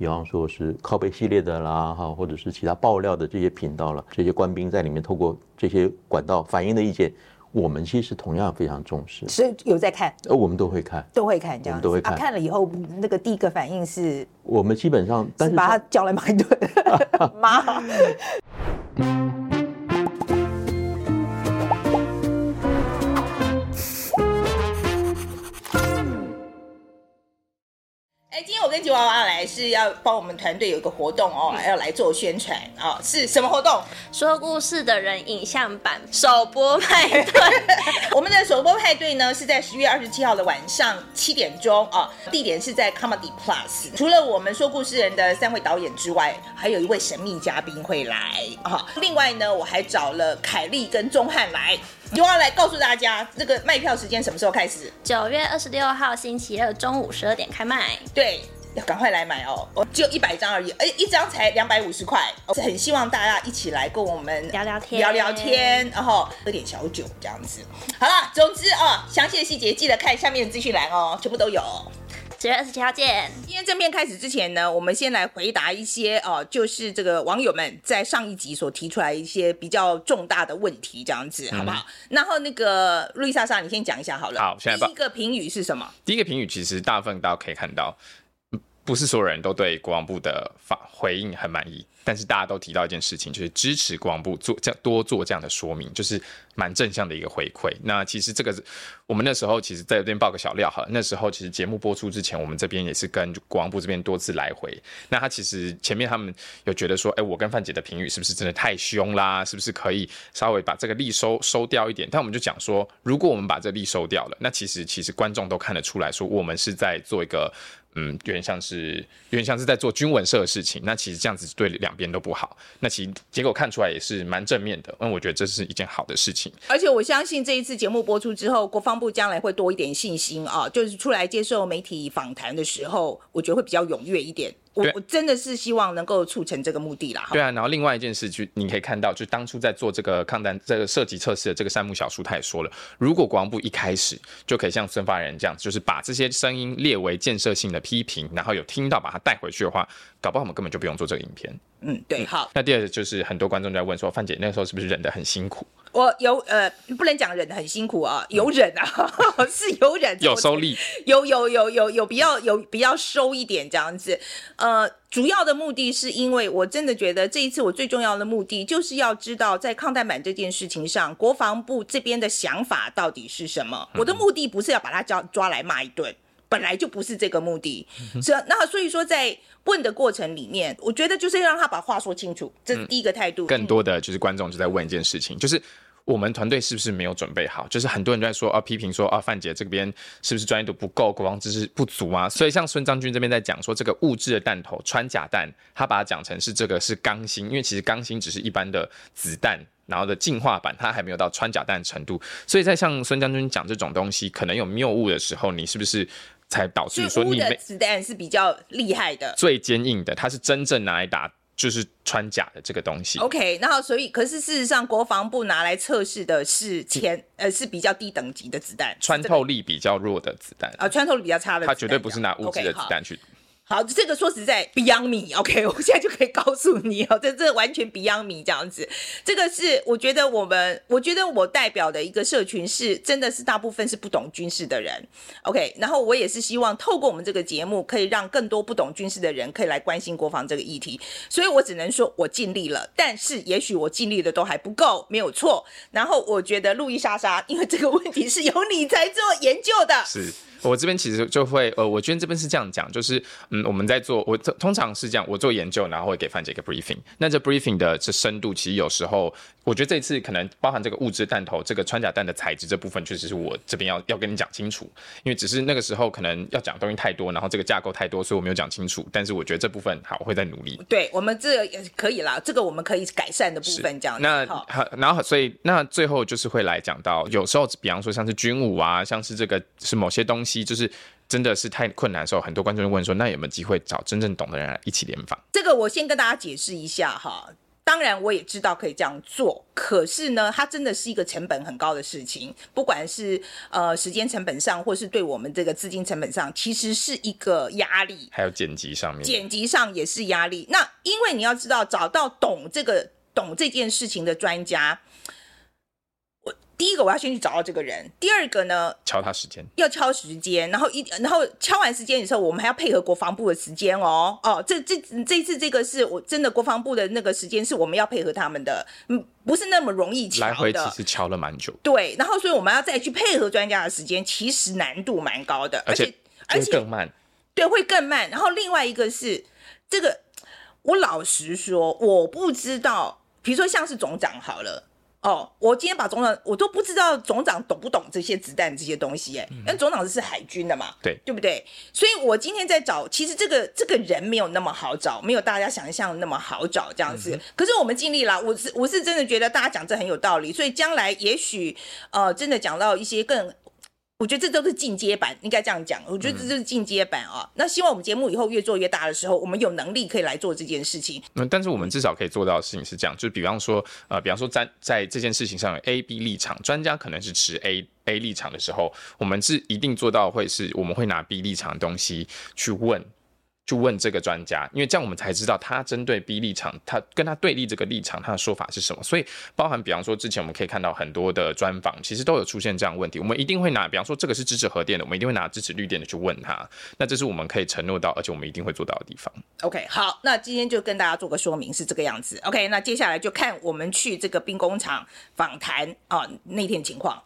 比方说是靠背系列的啦，哈，或者是其他爆料的这些频道了，这些官兵在里面透过这些管道反映的意见，我们其实同样非常重视，所以有在看，呃，我们都会看，都会看，这样都会看，啊，看了以后那个第一个反应是，我们基本上，但是，是把他叫来骂一顿，骂。今天我跟吉娃娃来是要帮我们团队有一个活动哦，要来做宣传哦，是什么活动？说故事的人影像版首播派对。我们的首播派对呢是在十月二十七号的晚上七点钟啊，地点是在 Comedy Plus。除了我们说故事人的三位导演之外，还有一位神秘嘉宾会来啊。另外呢，我还找了凯丽跟钟汉来。就要来告诉大家，这个卖票时间什么时候开始？九月二十六号星期二中午十二点开卖。对，要赶快来买哦！我只有一百张而已，哎，一张才两百五十块。是很希望大家一起来跟我们聊聊天，聊聊天，然后喝点小酒这样子。好了，总之哦，详细的细节记得看下面的资讯栏哦，全部都有。九月二十七号见。今天正片开始之前呢，我们先来回答一些哦、呃，就是这个网友们在上一集所提出来一些比较重大的问题，这样子好不好？嗯、然后那个路易莎莎，你先讲一下好了。好，现在第一个评语是什么？第一个评语其实大部分大家可以看到，不是所有人都对国防部的法回应很满意。但是大家都提到一件事情，就是支持国防部做这样多做这样的说明，就是蛮正向的一个回馈。那其实这个是我们那时候其实在这边爆个小料哈，那时候其实节目播出之前，我们这边也是跟国防部这边多次来回。那他其实前面他们有觉得说，哎，我跟范姐的评语是不是真的太凶啦？是不是可以稍微把这个力收收掉一点？但我们就讲说，如果我们把这力收掉了，那其实其实观众都看得出来说，我们是在做一个。嗯，有点像是有点像是在做军文社的事情，那其实这样子对两边都不好。那其实结果看出来也是蛮正面的，因为，我觉得这是一件好的事情。而且我相信这一次节目播出之后，国防部将来会多一点信心啊，就是出来接受媒体访谈的时候，我觉得会比较踊跃一点。我我真的是希望能够促成这个目的啦。对啊，然后另外一件事，就你可以看到，就当初在做这个抗弹这个设计测试的这个山木小树，他也说了，如果国防部一开始就可以像孙发言人这样，就是把这些声音列为建设性的批评，然后有听到把它带回去的话，搞不好我们根本就不用做这个影片。嗯，对，好。那第二个就是很多观众在问说，范姐那时候是不是忍得很辛苦？我有呃，不能讲忍得很辛苦啊，有忍啊，是有忍，有收力，有有有有有比较有比较收一点这样子。呃，主要的目的是因为我真的觉得这一次我最重要的目的就是要知道在抗弹版这件事情上，国防部这边的想法到底是什么。我的目的不是要把他抓抓来骂一顿，本来就不是这个目的。是那所以说在问的过程里面，我觉得就是让他把话说清楚，这是第一个态度。更多的就是观众就在问一件事情，就是。我们团队是不是没有准备好？就是很多人都在说啊，批评说啊，范姐这边是不是专业度不够，国防知识不足啊？所以像孙章军这边在讲说，这个物质的弹头穿甲弹，他把它讲成是这个是钢芯，因为其实钢芯只是一般的子弹，然后的进化版，它还没有到穿甲弹程度。所以在像孙将军讲这种东西可能有谬误的时候，你是不是才导致说你的子弹是比较厉害的，最坚硬的，它是真正拿来打。就是穿甲的这个东西，OK，然后所以，可是事实上，国防部拿来测试的是前呃是比较低等级的子弹，穿透力比较弱的子弹啊、呃，穿透力比较差的，它绝对不是拿物质的子弹去。Okay, 好，这个说实在 Beyond me，OK，我现在就可以告诉你哦，这这完全 Beyond me 这样子。这个是我觉得我们，我觉得我代表的一个社群是真的是大部分是不懂军事的人，OK。然后我也是希望透过我们这个节目，可以让更多不懂军事的人可以来关心国防这个议题。所以我只能说我尽力了，但是也许我尽力的都还不够，没有错。然后我觉得路易莎莎，因为这个问题是由你在做研究的，是。我这边其实就会，呃，我觉得这边是这样讲，就是，嗯，我们在做，我通常是这样，我做研究，然后会给范姐一个 briefing。那这 briefing 的这深度，其实有时候，我觉得这次可能包含这个物质弹头、这个穿甲弹的材质这部分，确实是我这边要要跟你讲清楚，因为只是那个时候可能要讲东西太多，然后这个架构太多，所以我没有讲清楚。但是我觉得这部分好，我会再努力。对我们这个也可以啦，这个我们可以改善的部分这样子。那好，然后所以那最后就是会来讲到，有时候比方说像是军武啊，像是这个是某些东西，就是。真的是太困难的时候，很多观众就问说：“那有没有机会找真正懂的人来一起联访？”这个我先跟大家解释一下哈。当然，我也知道可以这样做，可是呢，它真的是一个成本很高的事情，不管是呃时间成本上，或是对我们这个资金成本上，其实是一个压力。还有剪辑上面，剪辑上也是压力。那因为你要知道，找到懂这个懂这件事情的专家。第一个我要先去找到这个人，第二个呢，敲他时间，要敲时间，然后一然后敲完时间的时候，我们还要配合国防部的时间哦哦，这这这次这个是我真的国防部的那个时间是我们要配合他们的，嗯，不是那么容易敲的。来回其实敲了蛮久。对，然后所以我们要再去配合专家的时间，其实难度蛮高的，而且而且更慢，对，会更慢。然后另外一个是这个，我老实说，我不知道，比如说像是总长好了。哦，我今天把总长，我都不知道总长懂不懂这些子弹这些东西哎，因为总长是海军的嘛，对对不对？所以我今天在找，其实这个这个人没有那么好找，没有大家想象那么好找这样子。嗯、可是我们尽力了，我是我是真的觉得大家讲这很有道理，所以将来也许呃真的讲到一些更。我觉得这都是进阶版，应该这样讲。我觉得这就是进阶版啊。嗯、那希望我们节目以后越做越大的时候，我们有能力可以来做这件事情。嗯，但是我们至少可以做到的事情是这样，就是比方说，呃，比方说在在这件事情上有 A、B 立场，专家可能是持 A A 立场的时候，我们是一定做到会是我们会拿 B 立场的东西去问。去问这个专家，因为这样我们才知道他针对 B 立场，他跟他对立这个立场，他的说法是什么。所以，包含比方说之前我们可以看到很多的专访，其实都有出现这样的问题。我们一定会拿，比方说这个是支持核电的，我们一定会拿支持绿电的去问他。那这是我们可以承诺到，而且我们一定会做到的地方。OK，好，那今天就跟大家做个说明是这个样子。OK，那接下来就看我们去这个兵工厂访谈啊那天情况。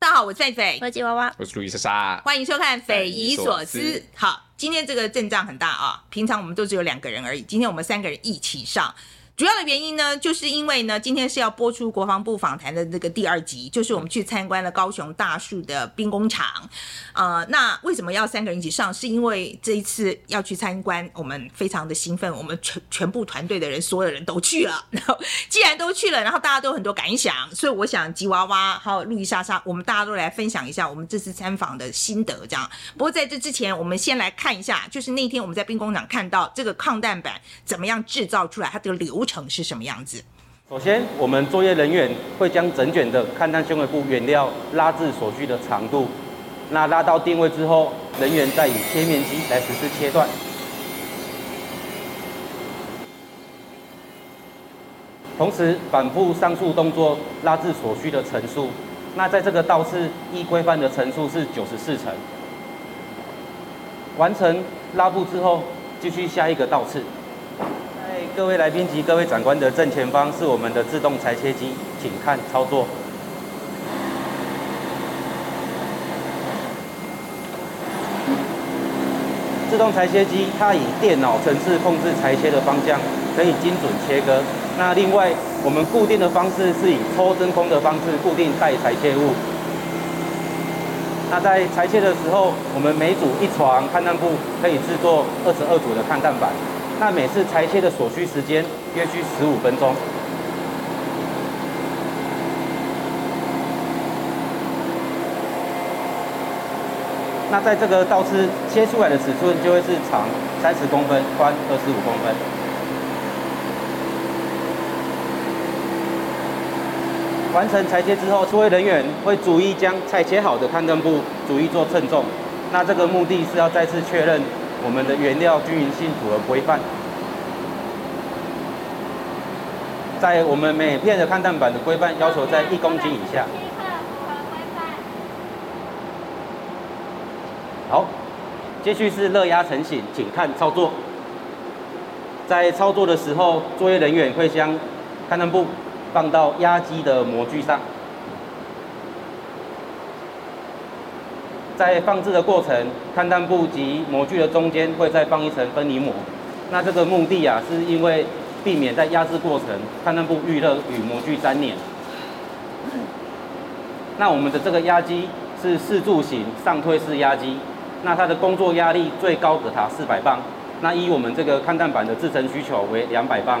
大家好，我是狒狒，我是吉娃娃，我是路易莎莎，欢迎收看《匪夷所思》。好，今天这个阵仗很大啊，平常我们都只有两个人而已，今天我们三个人一起上。主要的原因呢，就是因为呢，今天是要播出国防部访谈的这个第二集，就是我们去参观了高雄大树的兵工厂。呃，那为什么要三个人一起上？是因为这一次要去参观，我们非常的兴奋，我们全全部团队的人，所有人都去了。然后既然都去了，然后大家都很多感想，所以我想吉娃娃还有路易莎莎，我们大家都来分享一下我们这次参访的心得。这样，不过在这之前，我们先来看一下，就是那天我们在兵工厂看到这个抗弹板怎么样制造出来，它这个流程是什么样子？首先，我们作业人员会将整卷的勘探纤维布原料拉至所需的长度，那拉到定位之后，人员再以切面机来实施切断。同时，反复上述动作拉至所需的层数。那在这个倒刺一规范的层数是九十四层。完成拉布之后，继续下一个倒刺。各位来宾及各位长官的正前方是我们的自动裁切机，请看操作。自动裁切机它以电脑程式控制裁切的方向，可以精准切割。那另外，我们固定的方式是以抽真空的方式固定待裁切物。那在裁切的时候，我们每组一床抗弹布可以制作二十二组的抗弹板。那每次裁切的所需时间约需十五分钟。那在这个倒刺切出来的尺寸就会是长三十公分，宽二十五公分。完成裁切之后，作业人员会逐一将裁切好的抗弹布逐一做称重。那这个目的是要再次确认。我们的原料均匀性符合规范，在我们每片的抗弹板的规范要求在一公斤以下。好，接续是热压成型，请看操作。在操作的时候，作业人员会将抗弹布放到压机的模具上。在放置的过程，抗弹布及模具的中间会再放一层分离膜。那这个目的啊，是因为避免在压制过程，抗弹布遇热与模具粘连。那我们的这个压机是四柱型上推式压机，那它的工作压力最高可达四百磅。那依我们这个抗弹板的制成需求为两百磅。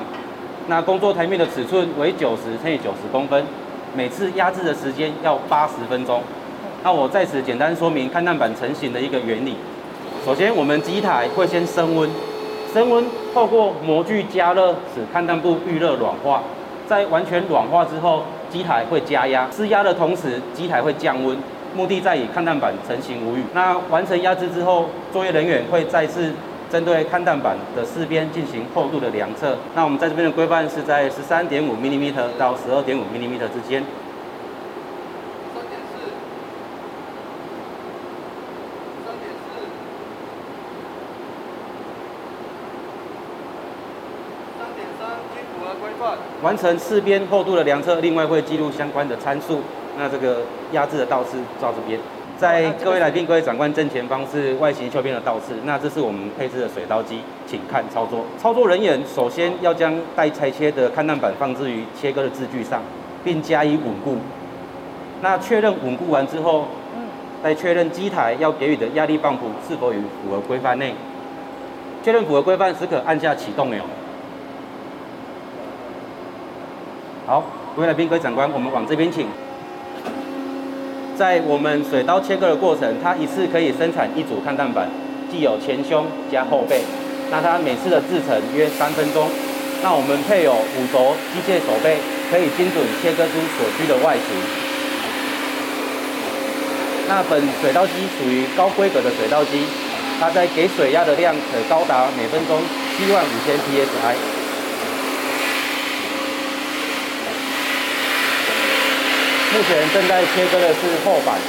那工作台面的尺寸为九十乘以九十公分，每次压制的时间要八十分钟。那我在此简单说明抗弹板成型的一个原理。首先，我们机台会先升温，升温透过模具加热，使勘探部预热软化。在完全软化之后，机台会加压，施压的同时，机台会降温，目的在于勘探板成型无虞。那完成压制之后，作业人员会再次针对勘探板的四边进行厚度的量测。那我们在这边的规范是在十三点五 mm 到十二点五 mm 之间。完成四边厚度的量测，另外会记录相关的参数。那这个压制的倒刺照这边，在各位来宾、各位长官正前方是外形修边的倒刺。那这是我们配置的水刀机，请看操作。操作人员首先要将待裁切的勘探板放置于切割的支具上，并加以稳固。那确认稳固完之后，再确认机台要给予的压力泵浦是否与符合规范内。确认符合规范时，可按下启动钮。好，各位来宾、各位长官，我们往这边请。在我们水刀切割的过程，它一次可以生产一组抗弹板，既有前胸加后背。那它每次的制程约三分钟。那我们配有五轴机械手背，可以精准切割出所需的外形。那本水刀机属于高规格的水刀机，它在给水压的量可高达每分钟七万五千 psi。目前正在切割的是后板，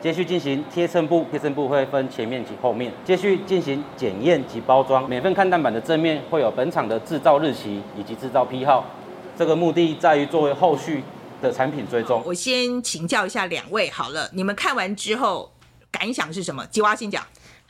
接续进行贴衬布，贴衬布会分前面及后面。接续进行检验及包装，每份勘探板的正面会有本厂的制造日期以及制造批号，这个目的在于作为后续的产品追踪。我先请教一下两位，好了，你们看完之后感想是什么？吉娃先讲。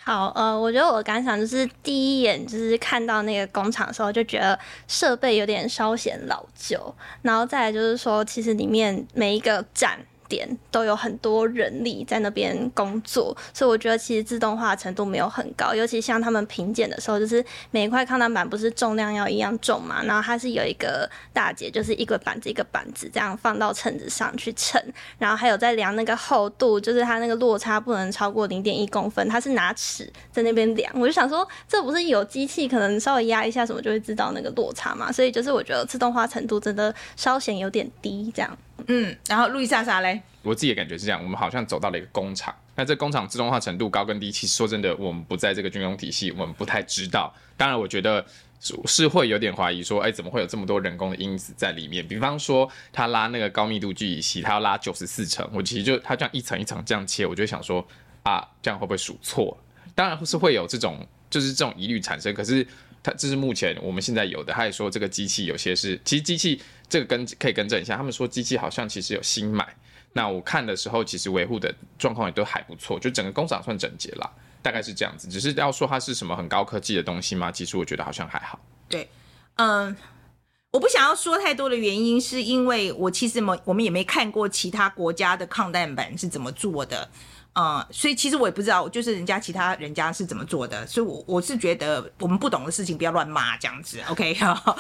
好，呃，我觉得我的感想就是第一眼就是看到那个工厂的时候，就觉得设备有点稍显老旧，然后再来就是说，其实里面每一个站。点都有很多人力在那边工作，所以我觉得其实自动化程度没有很高。尤其像他们评检的时候，就是每一块抗弹板不是重量要一样重嘛，然后它是有一个大姐，就是一个板子一个板子这样放到秤子上去称，然后还有在量那个厚度，就是它那个落差不能超过零点一公分，它是拿尺在那边量。我就想说，这不是有机器可能稍微压一下什么就会知道那个落差嘛？所以就是我觉得自动化程度真的稍显有点低，这样。嗯，然后路易莎莎嘞，我自己的感觉是这样，我们好像走到了一个工厂。那这工厂自动化程度高跟低，其实说真的，我们不在这个军工体系，我们不太知道。当然，我觉得是是会有点怀疑，说，哎，怎么会有这么多人工的因子在里面？比方说，他拉那个高密度聚乙烯，他要拉九十四层，我其实就他这样一层一层这样切，我就想说，啊，这样会不会数错？当然是会有这种，就是这种疑虑产生。可是，这是目前我们现在有的。他也说，这个机器有些是，其实机器。这个跟可以更正一下，他们说机器好像其实有新买，那我看的时候其实维护的状况也都还不错，就整个工厂算整洁啦，大概是这样子。只是要说它是什么很高科技的东西吗？其实我觉得好像还好。对，嗯，我不想要说太多的原因，是因为我其实没我们也没看过其他国家的抗弹板是怎么做的。嗯，所以其实我也不知道，就是人家其他人家是怎么做的，所以我我是觉得我们不懂的事情不要乱骂这样子，OK，好好。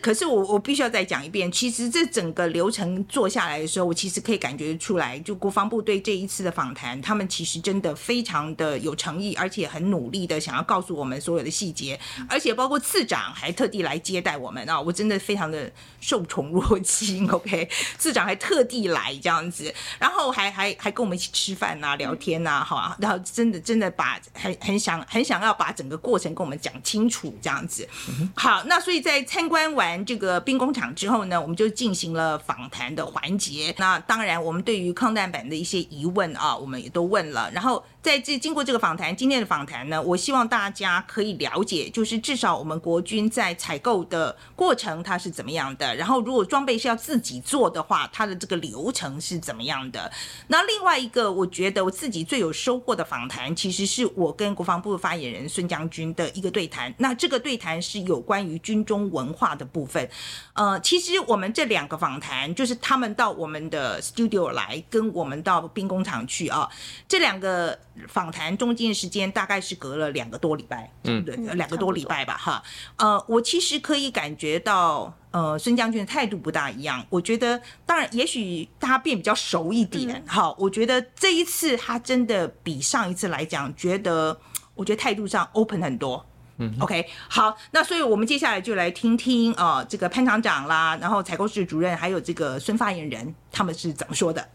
可是我我必须要再讲一遍，其实这整个流程做下来的时候，我其实可以感觉出来，就国防部对这一次的访谈，他们其实真的非常的有诚意，而且很努力的想要告诉我们所有的细节，而且包括次长还特地来接待我们啊，我真的非常的受宠若惊，OK，次长还特地来这样子，然后还还还跟我们一起吃饭。啊，聊天呐，好，然后真的真的把很很想很想要把整个过程跟我们讲清楚，这样子。好，那所以在参观完这个兵工厂之后呢，我们就进行了访谈的环节。那当然，我们对于抗弹板的一些疑问啊，我们也都问了，然后。在这经过这个访谈，今天的访谈呢，我希望大家可以了解，就是至少我们国军在采购的过程它是怎么样的，然后如果装备是要自己做的话，它的这个流程是怎么样的。那另外一个，我觉得我自己最有收获的访谈，其实是我跟国防部发言人孙将军的一个对谈。那这个对谈是有关于军中文化的部分。呃，其实我们这两个访谈，就是他们到我们的 studio 来，跟我们到兵工厂去啊，这两个。访谈中间的时间大概是隔了两个多礼拜，嗯，对，两个多礼拜吧，哈，呃，我其实可以感觉到，呃，孙将军的态度不大一样。我觉得，当然，也许他变比较熟一点，哈、嗯，我觉得这一次他真的比上一次来讲，觉得，我觉得态度上 open 很多。嗯，OK，好，那所以我们接下来就来听听啊、呃，这个潘厂长啦，然后采购室主任，还有这个孙发言人，他们是怎么说的？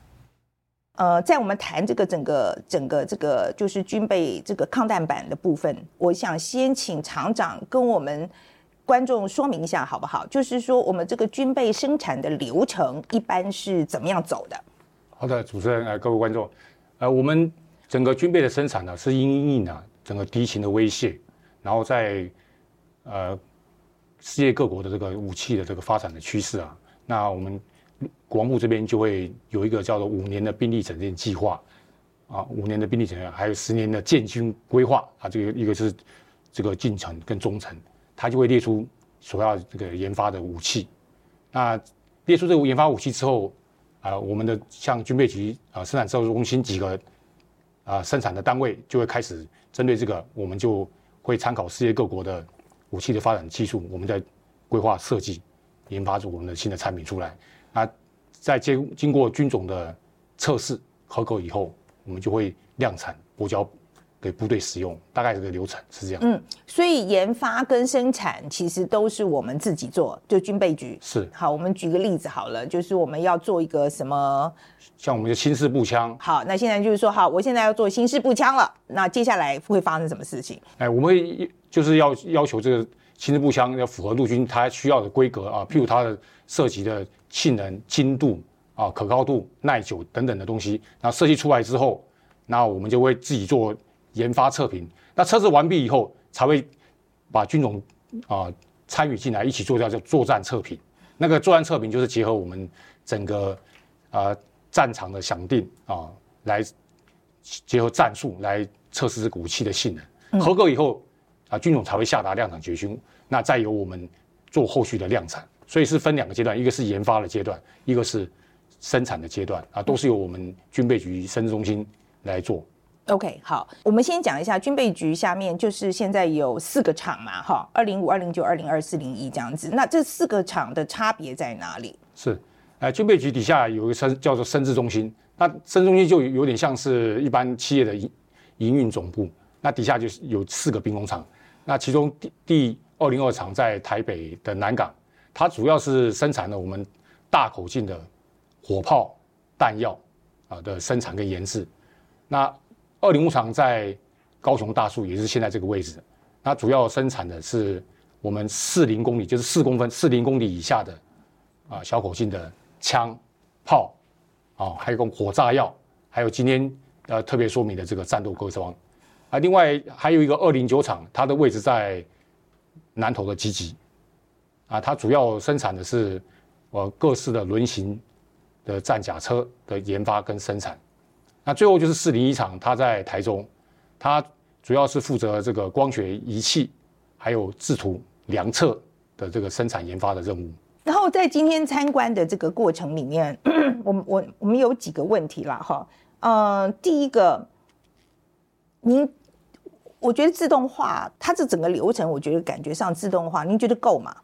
呃，在我们谈这个整个整个这个就是军备这个抗弹板的部分，我想先请厂长跟我们观众说明一下好不好？就是说我们这个军备生产的流程一般是怎么样走的？好的，主持人，呃，各位观众，呃，我们整个军备的生产呢，是因应啊整个敌情的威胁。然后在呃世界各国的这个武器的这个发展的趋势啊，那我们国防部这边就会有一个叫做五年的兵力整建计划啊，五年的兵力整建，还有十年的建军规划啊，这个一个是这个近程跟中程，它就会列出所要这个研发的武器。那列出这个研发武器之后啊，我们的像军备局啊、生产制造中心几个啊生产的单位就会开始针对这个，我们就。会参考世界各国的武器的发展技术，我们在规划设计、研发出我们的新的产品出来。那在经经过军种的测试合格以后，我们就会量产补交给部队使用。大概这个流程是这样。嗯，所以研发跟生产其实都是我们自己做，就军备局。是。好，我们举个例子好了，就是我们要做一个什么？像我们的新式步枪，好，那现在就是说，好，我现在要做新式步枪了，那接下来会发生什么事情？哎，我们会就是要要求这个新式步枪要符合陆军它需要的规格啊，譬如它的射击的性能、精度啊、可靠度、耐久等等的东西。那设计出来之后，那我们就会自己做研发测评。那测试完毕以后，才会把军种啊参与进来，一起做叫做作战测评。那个作战测评就是结合我们整个啊。战场的响定啊，来结合战术来测试这个武器的性能，合格以后啊，军种才会下达量产决心，那再由我们做后续的量产，所以是分两个阶段，一个是研发的阶段，一个是生产的阶段啊，都是由我们军备局生产中心来做。OK，好，我们先讲一下军备局下面就是现在有四个厂嘛，哈，二零五、二零九、二零二、四零一这样子，那这四个厂的差别在哪里？是。呃，军备局底下有一个生叫做生制中心，那生制中心就有点像是一般企业的营营运总部，那底下就是有四个兵工厂，那其中第第二零二厂在台北的南港，它主要是生产了我们大口径的火炮弹药啊的生产跟研制，那二零五厂在高雄大树，也是现在这个位置，那主要生产的是我们四零公里，就是四公分四零公里以下的啊小口径的。枪、炮，啊，还有个火炸药，还有今天呃特别说明的这个战斗 cơ 装，啊，另外还有一个二零九厂，它的位置在南投的集集，啊，它主要生产的是呃各式的轮型的战甲车的研发跟生产，那最后就是四零一厂，它在台中，它主要是负责这个光学仪器还有制图量测的这个生产研发的任务。然后在今天参观的这个过程里面，我我我们有几个问题啦，哈，呃，第一个，您，我觉得自动化它这整个流程，我觉得感觉上自动化，您觉得够吗？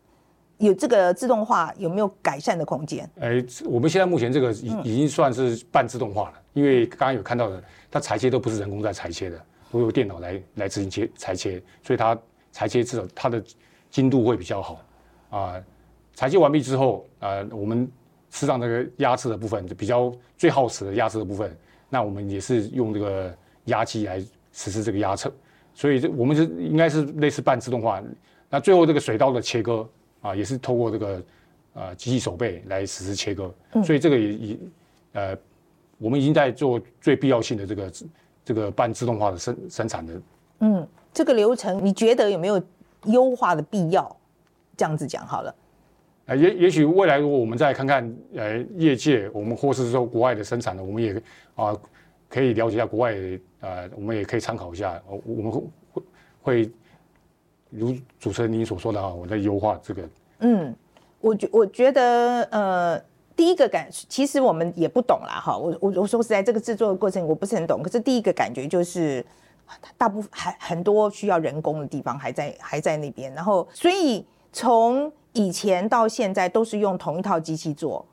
有这个自动化有没有改善的空间？哎，我们现在目前这个已已经算是半自动化了，嗯、因为刚刚有看到的，它裁切都不是人工在裁切的，都由电脑来来执行切裁切，所以它裁切至少它的精度会比较好啊。呃裁切完毕之后，呃，我们实际上这个压制的部分就比较最耗时的压制的部分，那我们也是用这个压机来实施这个压测，所以这我们是应该是类似半自动化。那最后这个水刀的切割啊，也是透过这个呃机器手背来实施切割，所以这个也也呃，我们已经在做最必要性的这个这个半自动化的生生产的。嗯，这个流程你觉得有没有优化的必要？这样子讲好了。呃，也也许未来如果我们再看看，呃，业界我们或是说国外的生产的，我们也啊、呃、可以了解一下国外，呃，我们也可以参考一下，我们会会会如主持人您所说的啊，我在优化这个。嗯，我觉我觉得呃，第一个感，其实我们也不懂啦，哈，我我我说实在，这个制作的过程我不是很懂。可是第一个感觉就是，大部分还很多需要人工的地方还在还在那边，然后所以从以前到现在都是用同一套机器做。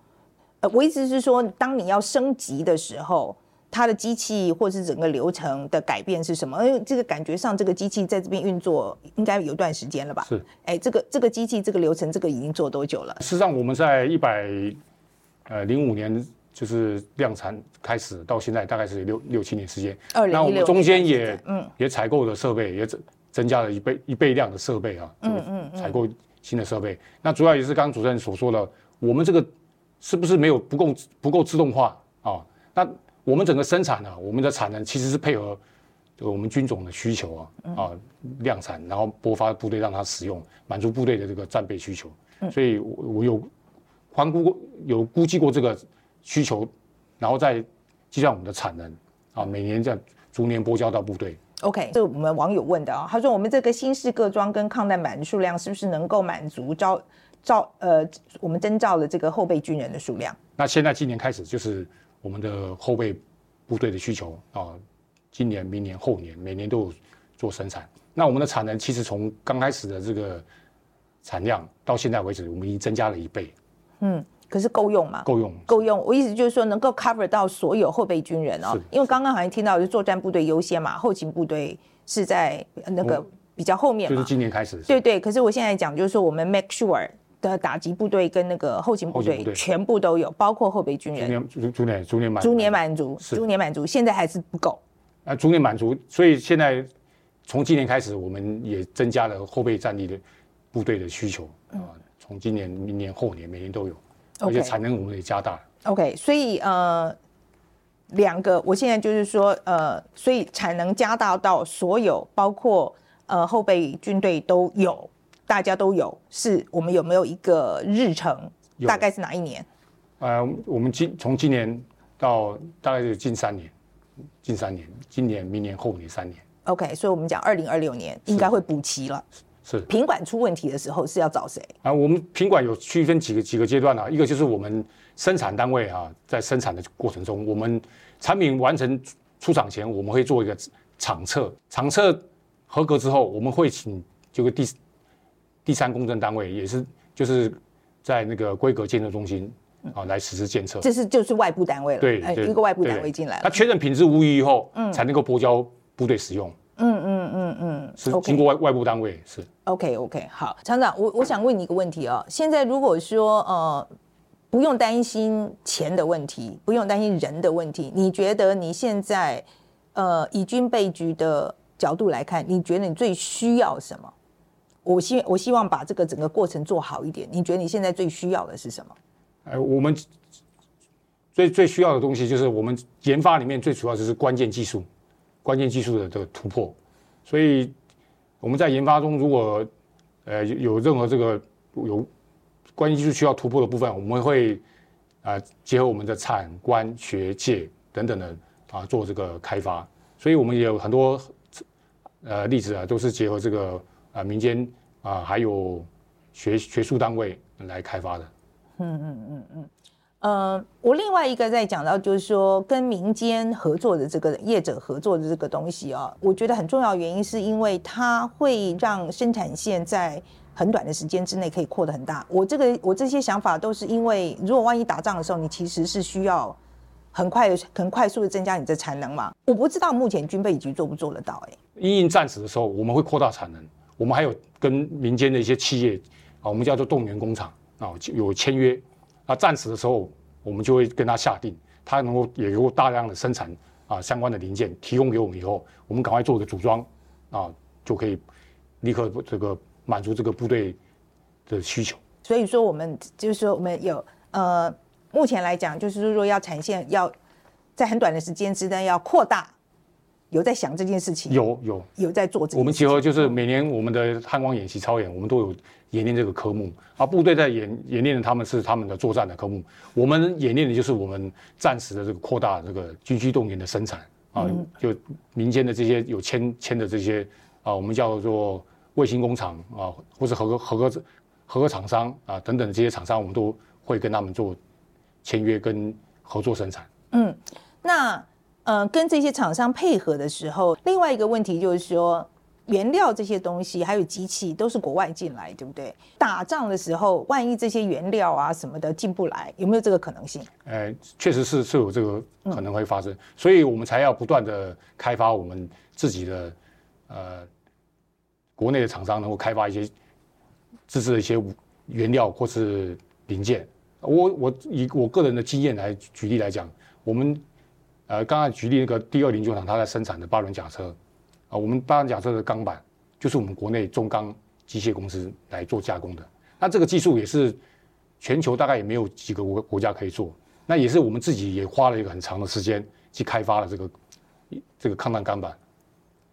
呃，我意思是说，当你要升级的时候。它的机器或是整个流程的改变是什么？因为这个感觉上，这个机器在这边运作应该有段时间了吧？是，哎，这个这个机器这个流程，这个已经做多久了？事实上，我们在一百呃零五年就是量产开始到现在，大概是六六七年时间。二零。那我们中间也嗯也采购了设备也增增加了一倍一倍量的设备啊，嗯嗯，采购新的设备。那主要也是刚刚主持人所说的，我们这个是不是没有不够不够自动化啊？那我们整个生产呢，我们的产能其实是配合这个我们军种的需求啊啊量产，然后拨发部队让它使用，满足部队的这个战备需求。所以我我有环估过，有估计过这个需求，然后再计算我们的产能啊，每年这样逐年拨交到部队。OK，这是我们网友问的啊，他说我们这个新式各装跟抗弹板的数量是不是能够满足招招呃我们征召的这个后备军人的数量？那现在今年开始就是。我们的后备部队的需求啊，今年、明年、后年，每年都有做生产。那我们的产能其实从刚开始的这个产量到现在为止，我们已经增加了一倍。嗯，可是够用吗？够用，够用。我意思就是说，能够 cover 到所有后备军人哦。因为刚刚好像听到是作战部队优先嘛，后勤部队是在那个比较后面嘛。就是今年开始。对对。可是我现在讲就是说，我们 make sure。的打击部队跟那个后勤部队全部都有，包括后备军人，逐逐年逐年满逐年满足，逐年满足，现在还是不够。啊，逐年满足，所以现在从今年开始，我们也增加了后备战力的部队的需求啊。从今年、明年、后年，每年都有，而且产能我们也加大。OK，所以呃，两个，我现在就是说呃，所以产能加大到所有，包括呃后备军队都有。大家都有，是我们有没有一个日程？大概是哪一年？呃，我们今从今年到大概是近三年，近三年，今年、明年、后年三年。OK，所以我们讲二零二六年应该会补齐了。是。品管出问题的时候是要找谁？啊，我们品管有区分几个几个阶段啊，一个就是我们生产单位啊，在生产的过程中，我们产品完成出厂前，我们会做一个厂测，厂测合格之后，我们会请这个第。第三公证单位也是，就是在那个规格监测中心啊来实施监测，这是就是外部单位了，对，一个外部单位进来了，他确认品质无疑以后，嗯，才能够拨交部队使用，嗯嗯嗯嗯，是经过外外部单位是。OK OK，好，厂长，我我想问你一个问题哦，现在如果说呃不用担心钱的问题，不用担心人的问题，你觉得你现在呃以军备局的角度来看，你觉得你最需要什么？我希我希望把这个整个过程做好一点。你觉得你现在最需要的是什么？呃，我们最最需要的东西就是我们研发里面最主要就是关键技术，关键技术的这个突破。所以我们在研发中，如果呃有任何这个有关键技术需要突破的部分，我们会啊、结合我们的产官学界等等的啊、做这个开发。所以我们也有很多呃例子啊，都是结合这个。啊，民间啊，还有学学术单位来开发的。嗯嗯嗯嗯，呃，我另外一个在讲到，就是说跟民间合作的这个业者合作的这个东西啊，我觉得很重要原因是因为它会让生产线在很短的时间之内可以扩得很大。我这个我这些想法都是因为，如果万一打仗的时候，你其实是需要很快的、很快速的增加你的产能嘛。我不知道目前军备局做不做得到、欸？哎，因应战时的时候，我们会扩大产能。我们还有跟民间的一些企业啊，我们叫做动员工厂啊，有签约啊，战时的时候我们就会跟他下定，他能够也有大量的生产啊相关的零件提供给我们以后，我们赶快做一个组装啊，就可以立刻这个满足这个部队的需求。所以说，我们就是说，我们有呃，目前来讲，就是说要产线要在很短的时间之内要扩大。有在想这件事情，有有有在做这。我们结合就是每年我们的汉光演习操演，我们都有演练这个科目啊。部队在演演练的，他们是他们的作战的科目。我们演练的就是我们暂时的这个扩大这个军需动员的生产啊，就民间的这些有签签的这些啊，我们叫做卫星工厂啊，或是合格合格合格厂商啊等等这些厂商，我们都会跟他们做签约跟合作生产。嗯，那呃，跟这些厂商配合的时候，另外一个问题就是说。原料这些东西还有机器都是国外进来，对不对？打仗的时候，万一这些原料啊什么的进不来，有没有这个可能性？呃，确实是是有这个可能会发生，嗯、所以我们才要不断的开发我们自己的呃国内的厂商，能够开发一些自制的一些原料或是零件。我我以我个人的经验来举例来讲，我们呃刚才举例那个第二零九厂，它在生产的八轮甲车。啊我们八轮甲车的钢板就是我们国内中钢机械公司来做加工的。那这个技术也是全球大概也没有几个国国家可以做。那也是我们自己也花了一个很长的时间去开发了这个这个抗弹钢板，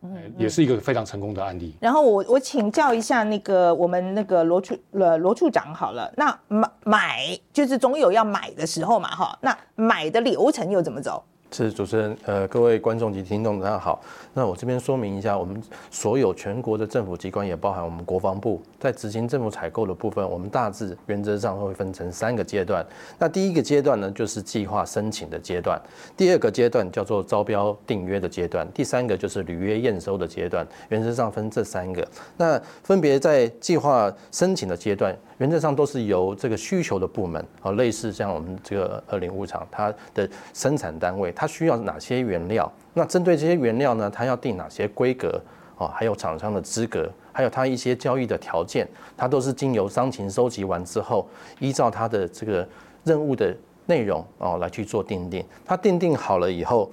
嗯，也是一个非常成功的案例。然后我我请教一下那个我们那个罗处呃罗处长好了，那买买就是总有要买的时候嘛，哈，那买的流程又怎么走？是主持人，呃，各位观众及听众，大家好。那我这边说明一下，我们所有全国的政府机关，也包含我们国防部，在执行政府采购的部分，我们大致原则上会分成三个阶段。那第一个阶段呢，就是计划申请的阶段；第二个阶段叫做招标订约的阶段；第三个就是履约验收的阶段。原则上分这三个。那分别在计划申请的阶段。原则上都是由这个需求的部门，啊，类似像我们这个二零五厂，它的生产单位，它需要哪些原料？那针对这些原料呢，它要定哪些规格？哦，还有厂商的资格，还有它一些交易的条件，它都是经由商情收集完之后，依照它的这个任务的内容哦来去做定定。它定定好了以后，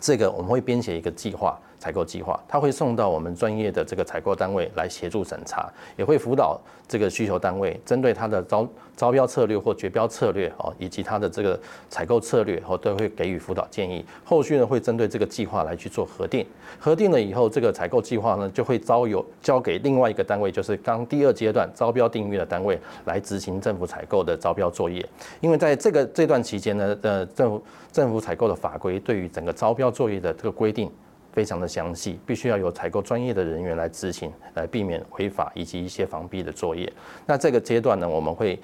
这个我们会编写一个计划。采购计划，它会送到我们专业的这个采购单位来协助审查，也会辅导这个需求单位，针对它的招招标策略或决标策略哦，以及它的这个采购策略哦，都会给予辅导建议。后续呢，会针对这个计划来去做核定，核定了以后，这个采购计划呢，就会交由交给另外一个单位，就是刚第二阶段招标订约的单位来执行政府采购的招标作业。因为在这个这段期间呢，呃，政府政府采购的法规对于整个招标作业的这个规定。非常的详细，必须要有采购专业的人员来执行，来避免违法以及一些防弊的作业。那这个阶段呢，我们会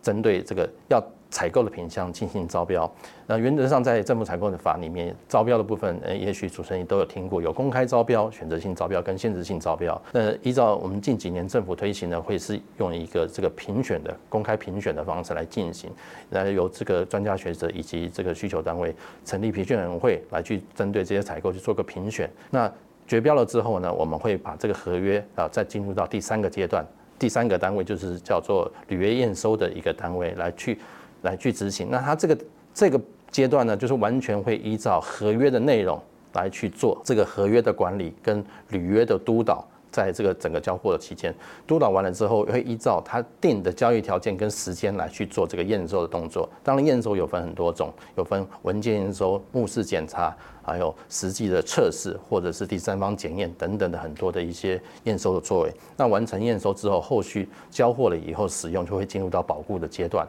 针对这个要。采购的品项进行招标，那原则上在政府采购的法里面，招标的部分，呃，也许主持人都有听过，有公开招标、选择性招标跟限制性招标。那依照我们近几年政府推行呢，会是用一个这个评选的公开评选的方式来进行，来由这个专家学者以及这个需求单位成立评选委员会来去针对这些采购去做个评选。那决标了之后呢，我们会把这个合约啊再进入到第三个阶段，第三个单位就是叫做履约验收的一个单位来去。来去执行，那他这个这个阶段呢，就是完全会依照合约的内容来去做这个合约的管理跟履约的督导，在这个整个交货的期间，督导完了之后，会依照他定的交易条件跟时间来去做这个验收的动作。当然，验收有分很多种，有分文件验收、目视检查，还有实际的测试，或者是第三方检验等等的很多的一些验收的作为。那完成验收之后，后续交货了以后使用，就会进入到保固的阶段。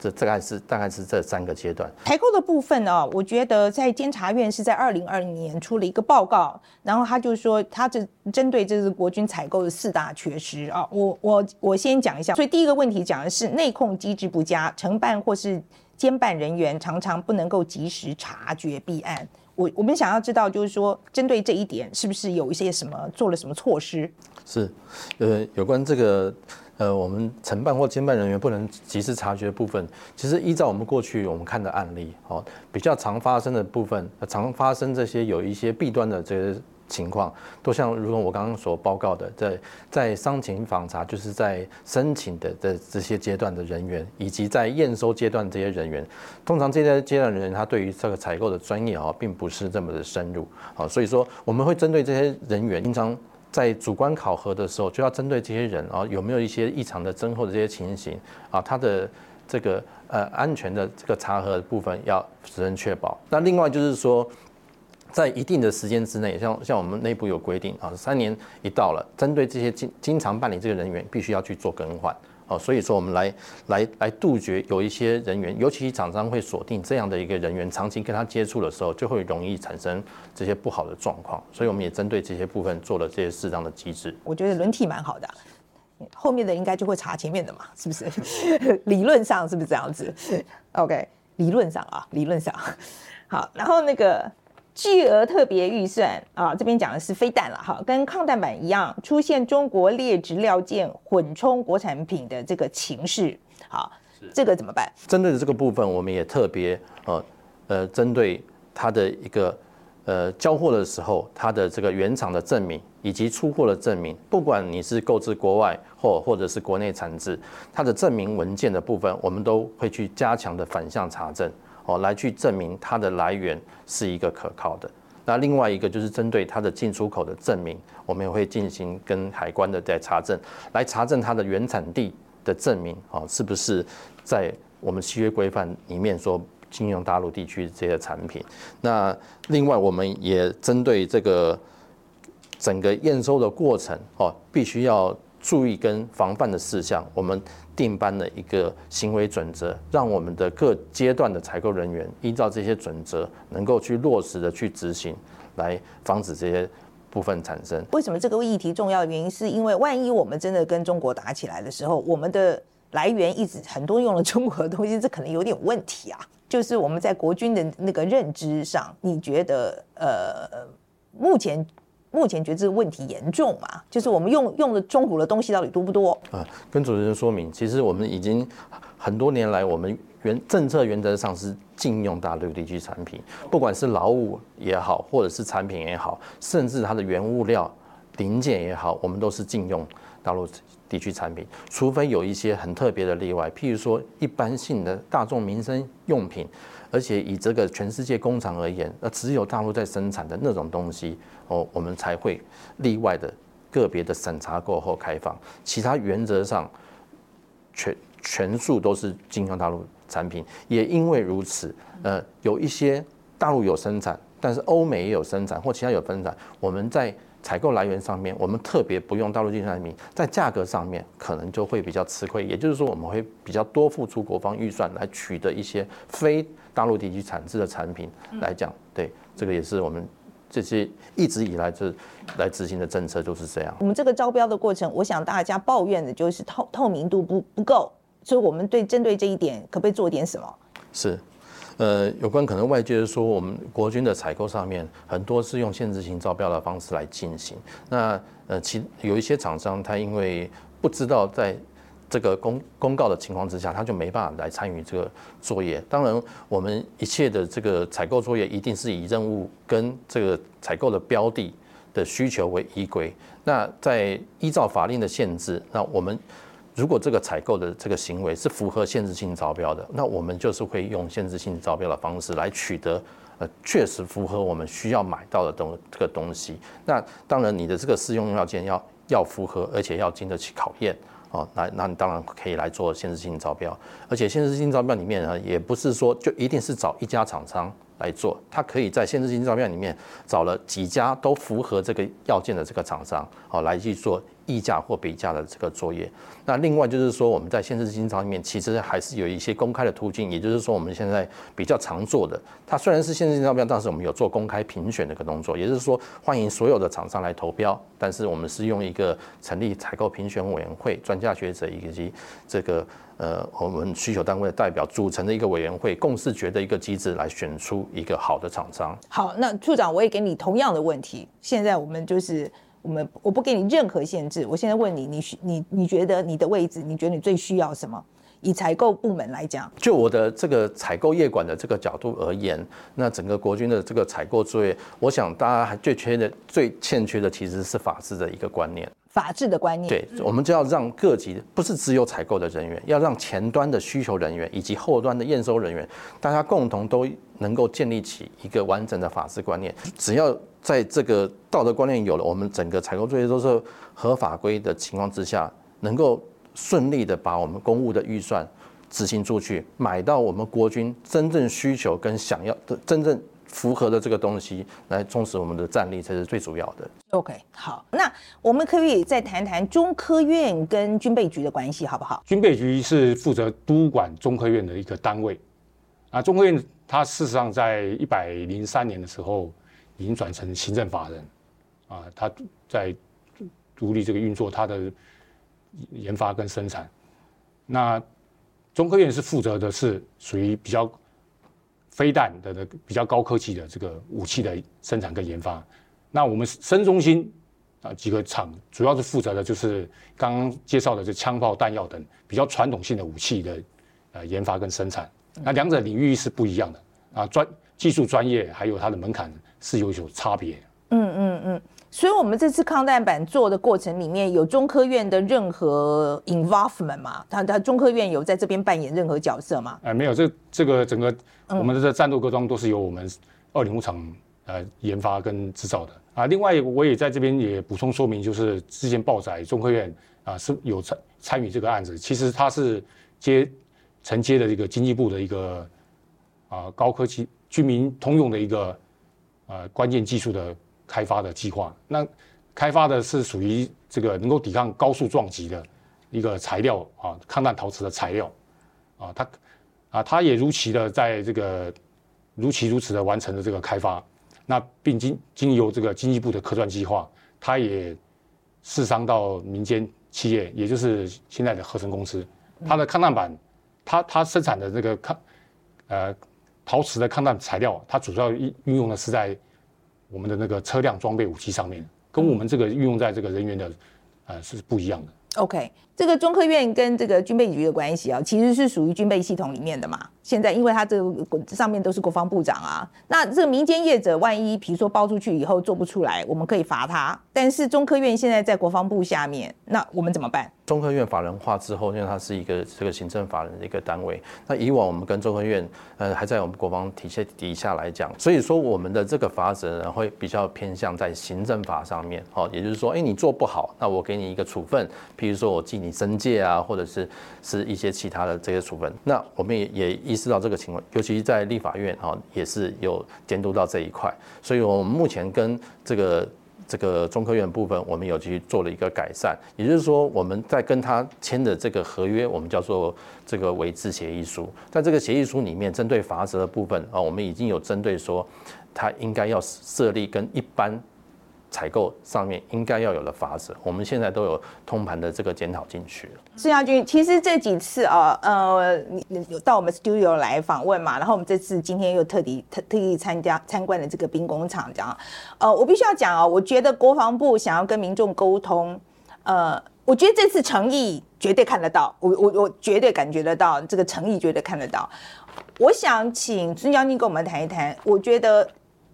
这大概是大概是这三个阶段。采购的部分呢、哦，我觉得在监察院是在二零二零年出了一个报告，然后他就说他这针对这是国军采购的四大缺失啊。我我我先讲一下，所以第一个问题讲的是内控机制不佳，承办或是监办人员常常不能够及时察觉弊案。我我们想要知道，就是说针对这一点，是不是有一些什么做了什么措施？是，呃，有关这个。呃，我们承办或监办人员不能及时察觉的部分，其实依照我们过去我们看的案例，哦，比较常发生的部分，常发生这些有一些弊端的这些情况，都像如同我刚刚所报告的，在在商情访查，就是在申请的的这些阶段的人员，以及在验收阶段这些人员，通常这些阶段人员，他对于这个采购的专业啊，并不是这么的深入，好，所以说我们会针对这些人员，经常。在主观考核的时候，就要针对这些人啊，有没有一些异常的增厚的这些情形啊，他的这个呃安全的这个查核的部分要十分确保。那另外就是说，在一定的时间之内，像像我们内部有规定啊，三年一到了，针对这些经经常办理这个人员，必须要去做更换。哦，所以说我们来来来杜绝有一些人员，尤其厂商会锁定这样的一个人员，长期跟他接触的时候，就会容易产生这些不好的状况。所以我们也针对这些部分做了这些适当的机制。我觉得轮替蛮好的。后面的应该就会查前面的嘛，是不是？理论上是不是这样子？OK，理论上啊，理论上 好。然后那个巨额特别预算啊，这边讲的是飞弹了哈，跟抗弹板一样，出现中国劣质料件混充国产品的这个情势，好，这个怎么办？针对的这个部分，我们也特别呃呃，针对它的一个。呃，交货的时候，它的这个原厂的证明以及出货的证明，不管你是购置国外或或者是国内产制，它的证明文件的部分，我们都会去加强的反向查证哦，来去证明它的来源是一个可靠的。那另外一个就是针对它的进出口的证明，我们也会进行跟海关的在查证，来查证它的原产地的证明哦，是不是在我们契约规范里面说。禁用大陆地区这些产品。那另外，我们也针对这个整个验收的过程哦，必须要注意跟防范的事项。我们订班的一个行为准则，让我们的各阶段的采购人员依照这些准则，能够去落实的去执行，来防止这些部分产生。为什么这个议题重要原因，是因为万一我们真的跟中国打起来的时候，我们的来源一直很多用了中国的东西，这可能有点问题啊。就是我们在国军的那个认知上，你觉得呃，目前目前觉得这个问题严重嘛？就是我们用用的中国的东西到底多不多？啊，跟主持人说明，其实我们已经很多年来，我们原政策原则上是禁用大陆地区产品，不管是劳务也好，或者是产品也好，甚至它的原物料零件也好，我们都是禁用大陆地区产品，除非有一些很特别的例外，譬如说一般性的大众民生用品，而且以这个全世界工厂而言，那只有大陆在生产的那种东西，哦，我们才会例外的个别的审查过后开放，其他原则上全全数都是进口大陆产品。也因为如此，呃，有一些大陆有生产，但是欧美也有生产或其他有生产，我们在。采购来源上面，我们特别不用大陆地区产品，在价格上面可能就会比较吃亏。也就是说，我们会比较多付出国防预算来取得一些非大陆地区产制的产品来讲。对，这个也是我们这些一直以来就来执行的政策就是这样。我们这个招标的过程，我想大家抱怨的就是透透明度不不够，所以我们对针对这一点，可不可以做点什么？是。呃，有关可能外界说，我们国军的采购上面很多是用限制性招标的方式来进行。那呃，其有一些厂商他因为不知道在这个公公告的情况之下，他就没办法来参与这个作业。当然，我们一切的这个采购作业一定是以任务跟这个采购的标的的需求为依归。那在依照法令的限制，那我们。如果这个采购的这个行为是符合限制性招标的，那我们就是会用限制性招标的方式来取得，呃，确实符合我们需要买到的东这个东西。那当然，你的这个适用要件要要符合，而且要经得起考验哦。那那你当然可以来做限制性招标，而且限制性招标里面呢，也不是说就一定是找一家厂商来做，它可以在限制性招标里面找了几家都符合这个要件的这个厂商，哦，来去做。议价或比价的这个作业，那另外就是说，我们在限制性招标里面，其实还是有一些公开的途径，也就是说，我们现在比较常做的，它虽然是限制性招标，但是我们有做公开评选的一个动作，也就是说，欢迎所有的厂商来投标，但是我们是用一个成立采购评选委员会、专家学者以及这个呃我们需求单位的代表组成的一个委员会，共识决的一个机制来选出一个好的厂商。好，那处长，我也给你同样的问题，现在我们就是。我们我不给你任何限制，我现在问你，你需你你觉得你的位置，你觉得你最需要什么？以采购部门来讲，就我的这个采购业管的这个角度而言，那整个国军的这个采购作业，我想大家还最缺的、最欠缺的其实是法治的一个观念。法治的观念，对，我们就要让各级，不是只有采购的人员，要让前端的需求人员以及后端的验收人员，大家共同都能够建立起一个完整的法治观念。只要在这个道德观念有了，我们整个采购作业都是合法规的情况之下，能够顺利的把我们公务的预算执行出去，买到我们国军真正需求跟想要的真正符合的这个东西，来充实我们的战力才是最主要的。OK，好，那我们可以再谈谈中科院跟军备局的关系，好不好？军备局是负责督管中科院的一个单位，啊，中科院它事实上在一百零三年的时候。已经转成行政法人，啊，它在独立这个运作，它的研发跟生产。那中科院是负责的是属于比较飞弹的的比较高科技的这个武器的生产跟研发。那我们深中心啊几个厂主要是负责的就是刚刚介绍的这枪炮弹药等比较传统性的武器的呃研发跟生产。那两者领域是不一样的啊，专技术专业还有它的门槛是有所差别。嗯嗯嗯。所以，我们这次抗弹板做的过程里面有中科院的任何 involvement 吗？他他中科院有在这边扮演任何角色吗？哎，没有，这这个整个我们的这战斗各装都是由我们二零五厂呃研发跟制造的啊。另外，我也在这边也补充说明，就是之前报载中科院啊是有参参与这个案子，其实它是接承接的一个经济部的一个啊高科技居民通用的一个呃关键技术的。开发的计划，那开发的是属于这个能够抵抗高速撞击的一个材料啊，抗弹陶瓷的材料啊，它啊，它也如期的在这个如期如此的完成了这个开发，那并经经由这个经济部的科专计划，它也试商到民间企业，也就是现在的合成公司，它的抗弹板，它它生产的这个抗呃陶瓷的抗弹材料，它主要运运用的是在。我们的那个车辆装备武器上面，跟我们这个运用在这个人员的，呃，是不一样的。OK，这个中科院跟这个军备局的关系啊，其实是属于军备系统里面的嘛。现在，因为它这个上面都是国防部长啊，那这个民间业者万一比如说包出去以后做不出来，我们可以罚他。但是中科院现在在国防部下面，那我们怎么办？中科院法人化之后，因为它是一个这个行政法人的一个单位，那以往我们跟中科院呃还在我们国防体系底下来讲，所以说我们的这个法则呢会比较偏向在行政法上面，哦，也就是说，哎，你做不好，那我给你一个处分，譬如说我记你申诫啊，或者是是一些其他的这些处分。那我们也也意识到这个情况。尤其在立法院哈，也是有监督到这一块，所以我们目前跟这个这个中科院部分，我们有去做了一个改善，也就是说，我们在跟他签的这个合约，我们叫做这个维制协议书，在这个协议书里面，针对罚则的部分啊，我们已经有针对说，他应该要设立跟一般。采购上面应该要有的法则，我们现在都有通盘的这个检讨进去了。施家军，其实这几次啊，呃，你有到我们 studio 来访问嘛，然后我们这次今天又特地特特意参加参观了这个兵工厂，这样，呃，我必须要讲啊，我觉得国防部想要跟民众沟通，呃，我觉得这次诚意绝对看得到，我我我绝对感觉得到这个诚意，绝对看得到。我想请孙将军跟我们谈一谈，我觉得。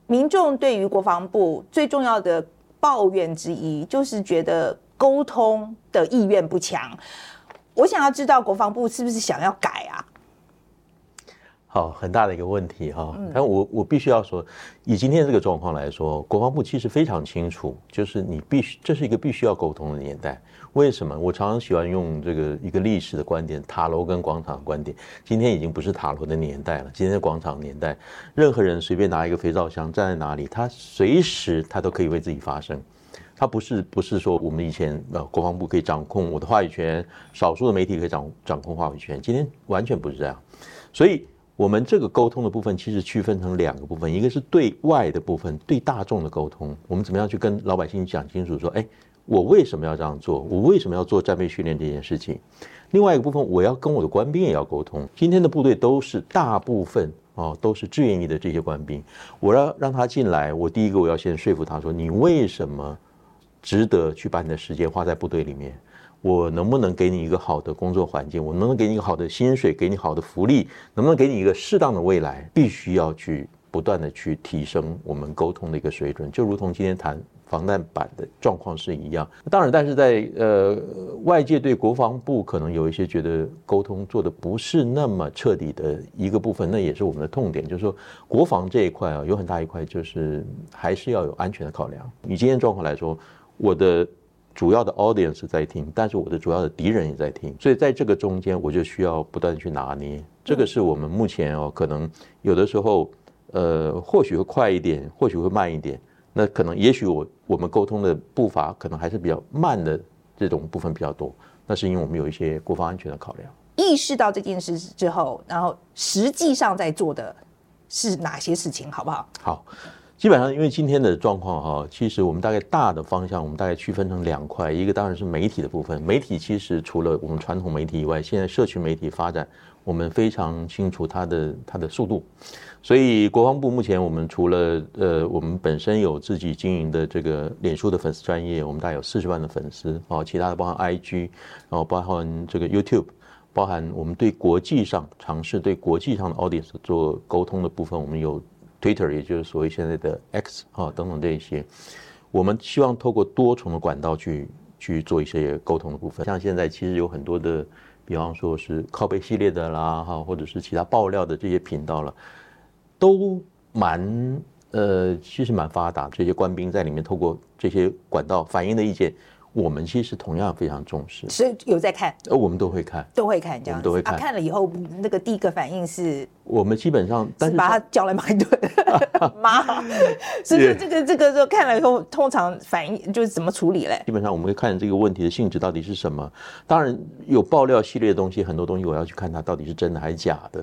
民众对于国防部最重要的抱怨之一，就是觉得沟通的意愿不强。我想要知道国防部是不是想要改啊？好，很大的一个问题哈。但我我必须要说，以今天这个状况来说，国防部其实非常清楚，就是你必须这是一个必须要沟通的年代。为什么？我常常喜欢用这个一个历史的观点，塔楼跟广场的观点。今天已经不是塔楼的年代了，今天是广场年代。任何人随便拿一个肥皂箱站在哪里，他随时他都可以为自己发声。他不是不是说我们以前呃国防部可以掌控我的话语权，少数的媒体可以掌掌控话语权。今天完全不是这样。所以，我们这个沟通的部分其实区分成两个部分，一个是对外的部分，对大众的沟通，我们怎么样去跟老百姓讲清楚说，哎。我为什么要这样做？我为什么要做战备训练这件事情？另外一个部分，我要跟我的官兵也要沟通。今天的部队都是大部分哦，都是志愿役的这些官兵。我要让他进来，我第一个我要先说服他说，你为什么值得去把你的时间花在部队里面？我能不能给你一个好的工作环境？我能不能给你一个好的薪水？给你好的福利？能不能给你一个适当的未来？必须要去不断的去提升我们沟通的一个水准，就如同今天谈。防弹板的状况是一样，当然，但是在呃外界对国防部可能有一些觉得沟通做得不是那么彻底的一个部分，那也是我们的痛点，就是说国防这一块啊，有很大一块就是还是要有安全的考量。以今天状况来说，我的主要的 audience 在听，但是我的主要的敌人也在听，所以在这个中间，我就需要不断去拿捏。这个是我们目前哦，可能有的时候呃或许会快一点，或许会慢一点。那可能，也许我我们沟通的步伐可能还是比较慢的，这种部分比较多。那是因为我们有一些国防安全的考量。意识到这件事之后，然后实际上在做的是哪些事情，好不好？好，基本上，因为今天的状况哈，其实我们大概大的方向，我们大概区分成两块，一个当然是媒体的部分。媒体其实除了我们传统媒体以外，现在社群媒体发展，我们非常清楚它的它的速度。所以国防部目前我们除了呃，我们本身有自己经营的这个脸书的粉丝专业，我们大概有四十万的粉丝哦，其他的包含 IG，然后包含这个 YouTube。包含我们对国际上尝试对国际上的 audience 做沟通的部分，我们有 Twitter，也就是所谓现在的 X 啊等等这一些，我们希望透过多重的管道去去做一些沟通的部分。像现在其实有很多的，比方说是靠背系列的啦哈，或者是其他爆料的这些频道了，都蛮呃其实蛮发达，这些官兵在里面透过这些管道反映的意见。我们其实同样非常重视，所以有在看，呃，我们都会看，都会看，这样都会看。啊，看了以后，那个第一个反应是，我们基本上，但是把他叫来骂一顿，骂。所以这个这个就看了以后，通常反应就是怎么处理嘞？基本上我们会看这个问题的性质到底是什么。当然有爆料系列的东西，很多东西我要去看它到底是真的还是假的。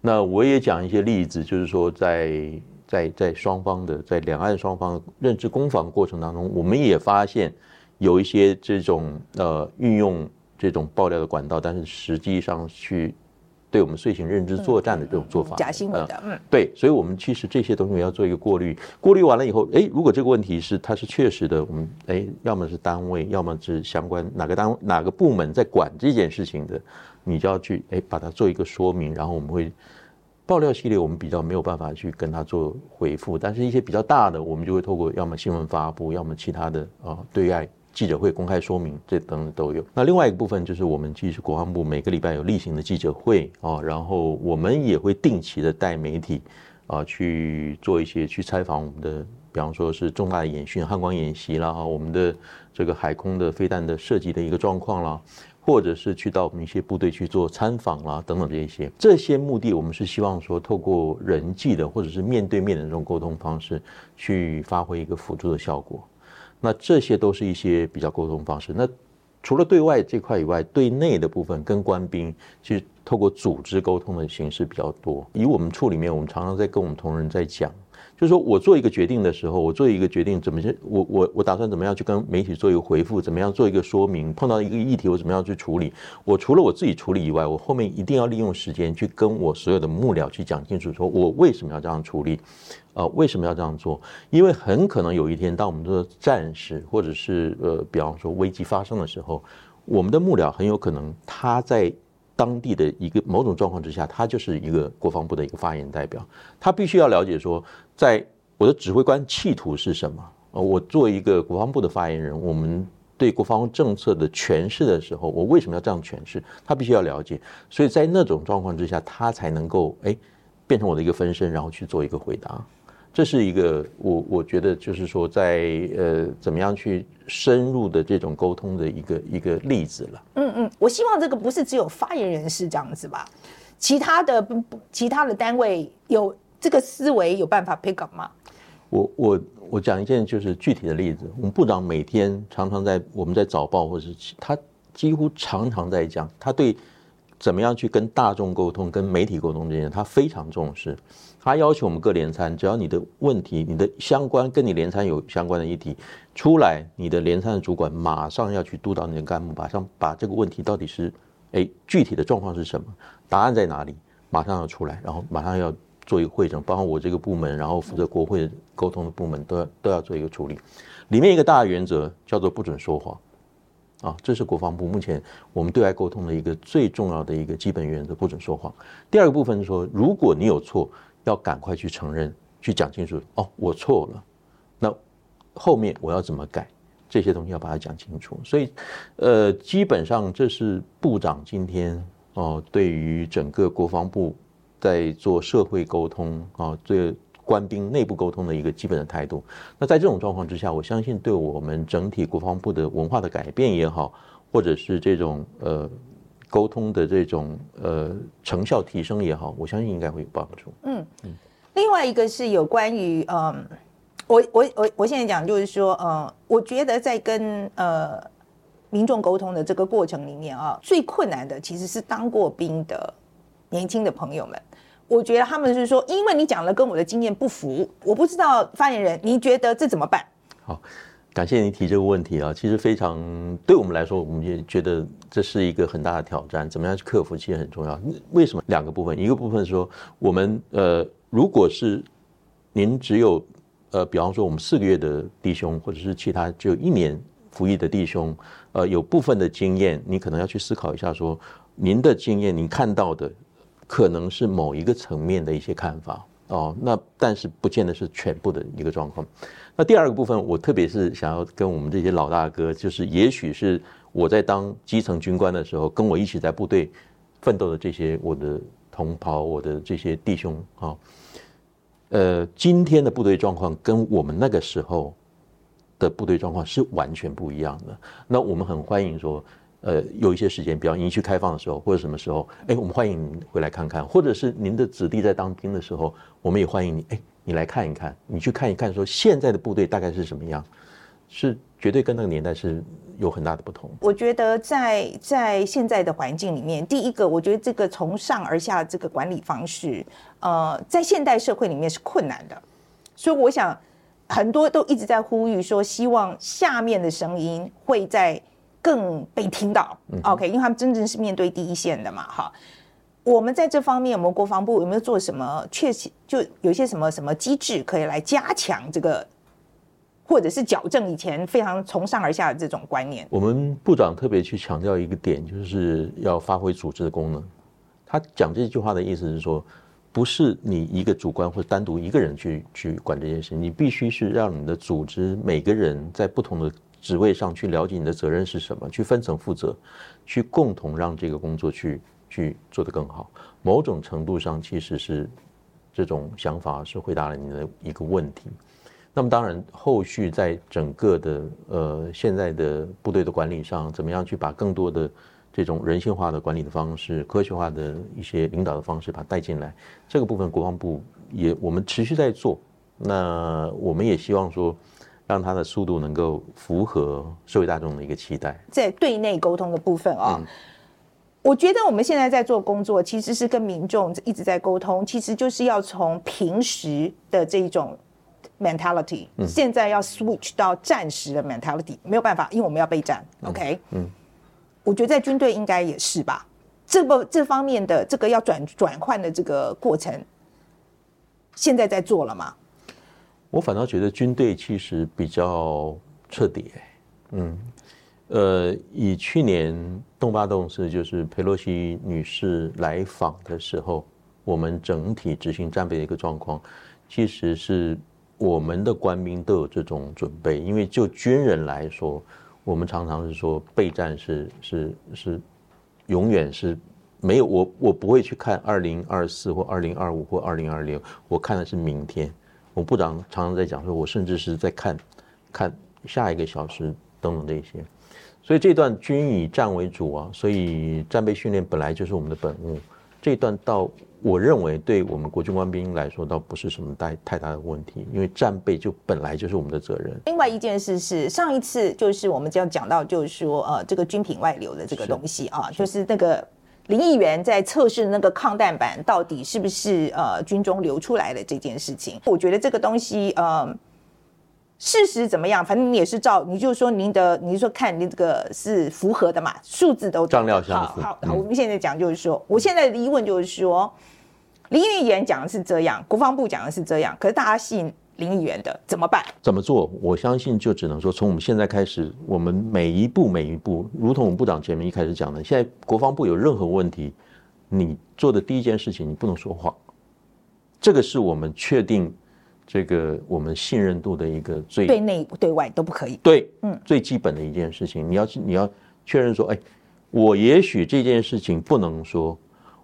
那我也讲一些例子，就是说在在在双方的在两岸双方认知攻防过程当中，我们也发现。有一些这种呃运用这种爆料的管道，但是实际上去对我们遂行认知作战的这种做法，假新闻的，嗯，对，所以我们其实这些东西要做一个过滤，过滤完了以后，哎，如果这个问题是它是确实的，我们哎，要么是单位，要么是相关哪个单位哪个部门在管这件事情的，你就要去哎把它做一个说明，然后我们会爆料系列，我们比较没有办法去跟他做回复，但是一些比较大的，我们就会透过要么新闻发布，要么其他的啊对外。记者会公开说明，这等等都有。那另外一个部分就是，我们其实国防部每个礼拜有例行的记者会啊，然后我们也会定期的带媒体啊去做一些去采访我们的，比方说是重大的演训、汉光演习啦，我们的这个海空的飞弹的设计的一个状况啦，或者是去到我们一些部队去做参访啦，等等这些。这些目的，我们是希望说，透过人际的或者是面对面的这种沟通方式，去发挥一个辅助的效果。那这些都是一些比较沟通方式。那除了对外这块以外，对内的部分跟官兵，其实透过组织沟通的形式比较多。以我们处里面，我们常常在跟我们同仁在讲。就是说我做一个决定的时候，我做一个决定怎么去，我我我打算怎么样去跟媒体做一个回复，怎么样做一个说明，碰到一个议题我怎么样去处理。我除了我自己处理以外，我后面一定要利用时间去跟我所有的幕僚去讲清楚，说我为什么要这样处理，呃，为什么要这样做？因为很可能有一天，当我们的战士或者是呃，比方说危机发生的时候，我们的幕僚很有可能他在。当地的一个某种状况之下，他就是一个国防部的一个发言代表，他必须要了解说，在我的指挥官企图是什么。呃，我作为一个国防部的发言人，我们对国防政策的诠释的时候，我为什么要这样诠释？他必须要了解。所以在那种状况之下，他才能够哎变成我的一个分身，然后去做一个回答。这是一个我我觉得就是说在呃怎么样去深入的这种沟通的一个一个例子了。嗯嗯，我希望这个不是只有发言人是这样子吧？其他的不其他的单位有这个思维有办法 pick up 吗？我我我讲一件就是具体的例子，我们部长每天常常在我们在早报或者是他几乎常常在讲，他对怎么样去跟大众沟通、跟媒体沟通这些，他非常重视。他要求我们各连参，只要你的问题、你的相关跟你连参有相关的议题出来，你的连参的主管马上要去督导你的干部，马上把这个问题到底是，哎，具体的状况是什么，答案在哪里，马上要出来，然后马上要做一个会诊，包括我这个部门，然后负责国会沟通的部门都要都要做一个处理。里面一个大原则叫做不准说谎。啊，这是国防部目前我们对外沟通的一个最重要的一个基本原则，不准说谎。第二个部分是说，如果你有错，要赶快去承认，去讲清楚。哦，我错了，那后面我要怎么改？这些东西要把它讲清楚。所以，呃，基本上这是部长今天哦，对于整个国防部在做社会沟通啊，这。官兵内部沟通的一个基本的态度。那在这种状况之下，我相信对我们整体国防部的文化的改变也好，或者是这种呃沟通的这种呃成效提升也好，我相信应该会有帮助。嗯嗯。另外一个是有关于嗯，我我我我现在讲就是说，呃，我觉得在跟呃民众沟通的这个过程里面啊，最困难的其实是当过兵的年轻的朋友们。我觉得他们是说，因为你讲了跟我的经验不符，我不知道发言人，你觉得这怎么办？好，感谢你提这个问题啊，其实非常对我们来说，我们也觉得这是一个很大的挑战，怎么样去克服其实很重要。为什么？两个部分，一个部分是说我们呃，如果是您只有呃，比方说我们四个月的弟兄，或者是其他只有一年服役的弟兄，呃，有部分的经验，你可能要去思考一下说，说您的经验，您看到的。可能是某一个层面的一些看法哦，那但是不见得是全部的一个状况。那第二个部分，我特别是想要跟我们这些老大哥，就是也许是我在当基层军官的时候，跟我一起在部队奋斗的这些我的同袍，我的这些弟兄啊，呃，今天的部队状况跟我们那个时候的部队状况是完全不一样的。那我们很欢迎说。呃，有一些时间，比方营区开放的时候，或者什么时候，哎，我们欢迎您回来看看，或者是您的子弟在当兵的时候，我们也欢迎你，哎，你来看一看，你去看一看，说现在的部队大概是什么样，是绝对跟那个年代是有很大的不同。我觉得在在现在的环境里面，第一个，我觉得这个从上而下的这个管理方式，呃，在现代社会里面是困难的，所以我想很多都一直在呼吁说，希望下面的声音会在。更被听到，OK，因为他们真正是面对第一线的嘛，哈。我们在这方面，我们国防部有没有做什么？确实，就有些什么什么机制可以来加强这个，或者是矫正以前非常从上而下的这种观念。我们部长特别去强调一个点，就是要发挥组织的功能。他讲这句话的意思是说，不是你一个主观或者单独一个人去去管这件事，你必须是让你的组织每个人在不同的。职位上去了解你的责任是什么，去分层负责，去共同让这个工作去去做得更好。某种程度上，其实是这种想法是回答了你的一个问题。那么当然，后续在整个的呃现在的部队的管理上，怎么样去把更多的这种人性化的管理的方式、科学化的一些领导的方式把它带进来，这个部分国防部也我们持续在做。那我们也希望说。让它的速度能够符合社会大众的一个期待，在对内沟通的部分啊、哦，嗯、我觉得我们现在在做工作，其实是跟民众一直在沟通，其实就是要从平时的这种 mentality，、嗯、现在要 switch 到战时的 mentality，没有办法，因为我们要备战。嗯、OK，嗯，我觉得在军队应该也是吧，这个这方面的这个要转转换的这个过程，现在在做了吗？我反倒觉得军队其实比较彻底，嗯，呃，以去年东巴洞是就是佩洛西女士来访的时候，我们整体执行战备的一个状况，其实是我们的官兵都有这种准备，因为就军人来说，我们常常是说备战是是是永远是没有我我不会去看二零二四或二零二五或二零二六，我看的是明天。我部长常常在讲说，我甚至是在看，看下一个小时等等这些，所以这段军以战为主啊，所以战备训练本来就是我们的本务。这一段到我认为对我们国军官兵来说，倒不是什么太太大的问题，因为战备就本来就是我们的责任。另外一件事是，上一次就是我们就要讲到，就是说呃，这个军品外流的这个东西啊，就是那个。林议员在测试那个抗弹板到底是不是呃军中流出来的这件事情，我觉得这个东西呃事实怎么样，反正你也是照，你就说您的，你就说看你这个是符合的嘛，数字都账料相符。好好好，我们现在讲就是说，我现在的疑问就是说，林议员讲的是这样，国防部讲的是这样，可是大家信。林议员的怎么办？怎么做？我相信就只能说，从我们现在开始，我们每一步每一步，如同我们部长前面一开始讲的，现在国防部有任何问题，你做的第一件事情，你不能说谎。这个是我们确定这个我们信任度的一个最对内对外都不可以。对，嗯，最基本的一件事情，你要你要确认说，哎，我也许这件事情不能说，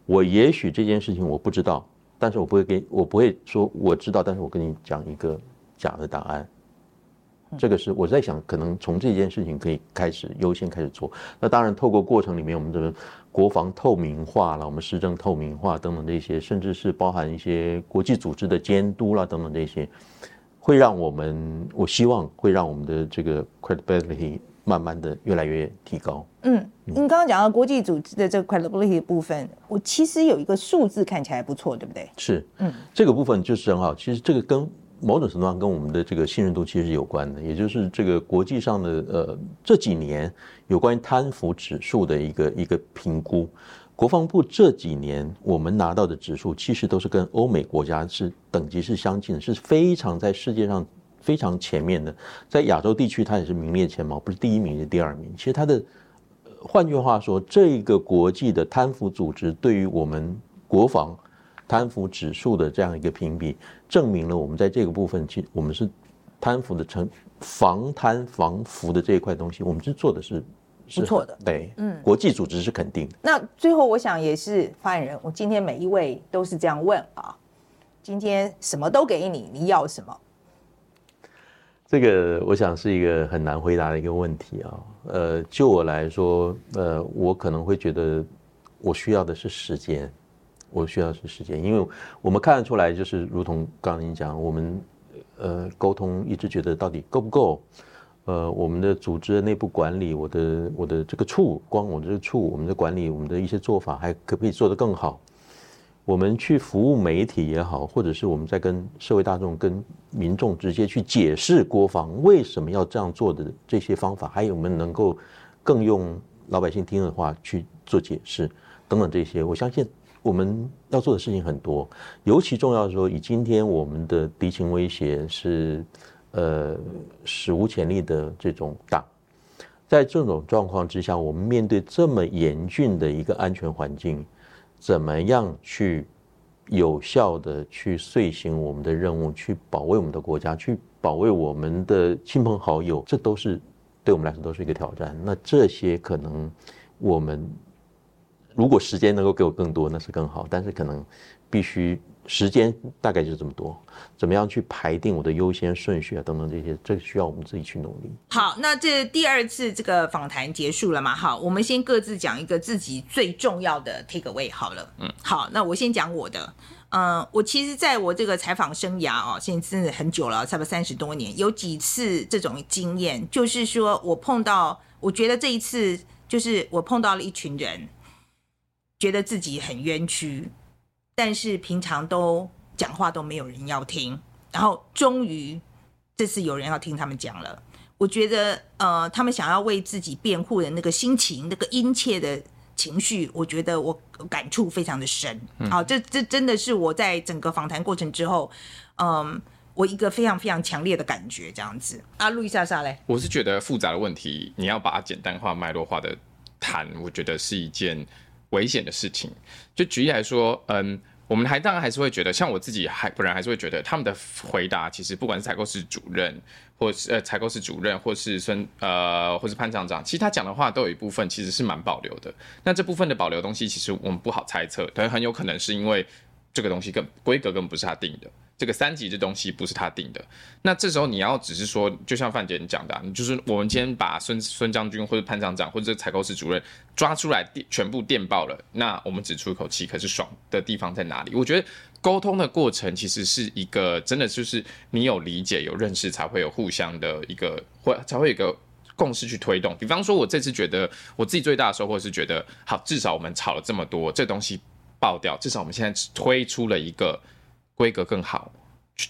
我也许这件事情我不知道。但是我不会给，我不会说我知道，但是我跟你讲一个假的答案。这个是我在想，可能从这件事情可以开始优先开始做。那当然，透过过程里面，我们这个国防透明化了，我们施政透明化等等这些，甚至是包含一些国际组织的监督啦等等这些，会让我们，我希望会让我们的这个 credibility 慢慢的越来越提高。嗯，您刚刚讲到国际组织的这个 credibility 的部分，我其实有一个数字看起来不错，对不对？是，嗯，这个部分就是很好。其实这个跟某种程度上跟我们的这个信任度其实是有关的，也就是这个国际上的呃这几年有关于贪腐指数的一个一个评估。国防部这几年我们拿到的指数，其实都是跟欧美国家是等级是相近的，是非常在世界上非常前面的。在亚洲地区，它也是名列前茅，不是第一名，是第二名。其实它的，换句话说，这个国际的贪腐组织对于我们国防贪腐指数的这样一个评比，证明了我们在这个部分，其实我们是贪腐的成防贪防腐的这一块东西，我们是做的是。不错的，对，嗯，国际组织是肯定的。那最后，我想也是发言人，我今天每一位都是这样问啊，今天什么都给你，你要什么？这个我想是一个很难回答的一个问题啊。呃，就我来说，呃，我可能会觉得我需要的是时间，我需要的是时间，因为我们看得出来，就是如同刚刚你讲，我们呃沟通一直觉得到底够不够。呃，我们的组织的内部管理，我的我的这个处，光我这个处，我们的管理，我们的一些做法，还可不可以做得更好？我们去服务媒体也好，或者是我们在跟社会大众、跟民众直接去解释国防为什么要这样做的这些方法，还有我们能够更用老百姓听的话去做解释等等这些，我相信我们要做的事情很多。尤其重要的说，以今天我们的敌情威胁是。呃，史无前例的这种大，在这种状况之下，我们面对这么严峻的一个安全环境，怎么样去有效的去遂行我们的任务，去保卫我们的国家，去保卫我们的亲朋好友，这都是对我们来说都是一个挑战。那这些可能我们如果时间能够给我更多，那是更好，但是可能必须。时间大概就是这么多，怎么样去排定我的优先顺序啊？等等这些，这需要我们自己去努力。好，那这第二次这个访谈结束了嘛？好，我们先各自讲一个自己最重要的 take away 好了。嗯，好，那我先讲我的。嗯、呃，我其实在我这个采访生涯哦，现在真的很久了，差不多三十多年，有几次这种经验，就是说我碰到，我觉得这一次就是我碰到了一群人，觉得自己很冤屈。但是平常都讲话都没有人要听，然后终于这次有人要听他们讲了。我觉得呃，他们想要为自己辩护的那个心情，那个殷切的情绪，我觉得我感触非常的深。好，这这真的是我在整个访谈过程之后，嗯，我一个非常非常强烈的感觉，这样子。啊，路易莎莎嘞，我是觉得复杂的问题，你要把它简单化、脉络化的谈，我觉得是一件。危险的事情，就举例来说，嗯，我们还当然还是会觉得，像我自己还不然还是会觉得他们的回答，其实不管是采购室主任，或是呃采购室主任，或是孙呃或是潘厂长，其实他讲的话都有一部分其实是蛮保留的。那这部分的保留东西，其实我们不好猜测，但很有可能是因为这个东西更规格根本不是他定的。这个三级这东西不是他定的，那这时候你要只是说，就像范姐你讲的、啊，就是我们今天把孙孙将军或者潘厂长或者采购室主任抓出来电全部电爆了，那我们只出一口气，可是爽的地方在哪里？我觉得沟通的过程其实是一个真的就是你有理解有认识才会有互相的一个或才会有一个共识去推动。比方说，我这次觉得我自己最大的收获是觉得，好，至少我们吵了这么多，这东西爆掉，至少我们现在推出了一个。规格更好，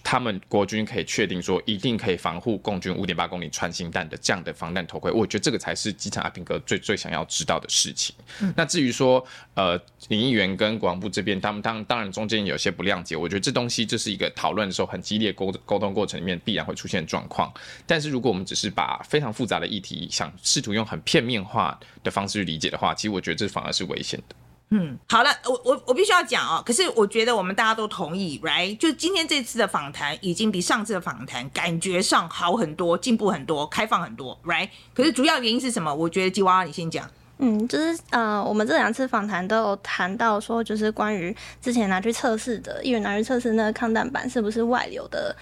他们国军可以确定说一定可以防护共军五点八公里穿心弹的这样的防弹头盔，我觉得这个才是机场阿兵哥最最想要知道的事情。嗯、那至于说，呃，林议员跟国防部这边，他们当当然中间有些不谅解，我觉得这东西就是一个讨论的时候很激烈沟沟通过程里面必然会出现状况。但是如果我们只是把非常复杂的议题想试图用很片面化的方式去理解的话，其实我觉得这反而是危险的。嗯，好了，我我我必须要讲哦。可是我觉得我们大家都同意，right？就今天这次的访谈已经比上次的访谈感觉上好很多，进步很多，开放很多，right？可是主要原因是什么？我觉得吉娃娃你先讲。嗯，就是呃，我们这两次访谈都有谈到说，就是关于之前拿去测试的，议员拿去测试那个抗弹板是不是外流的。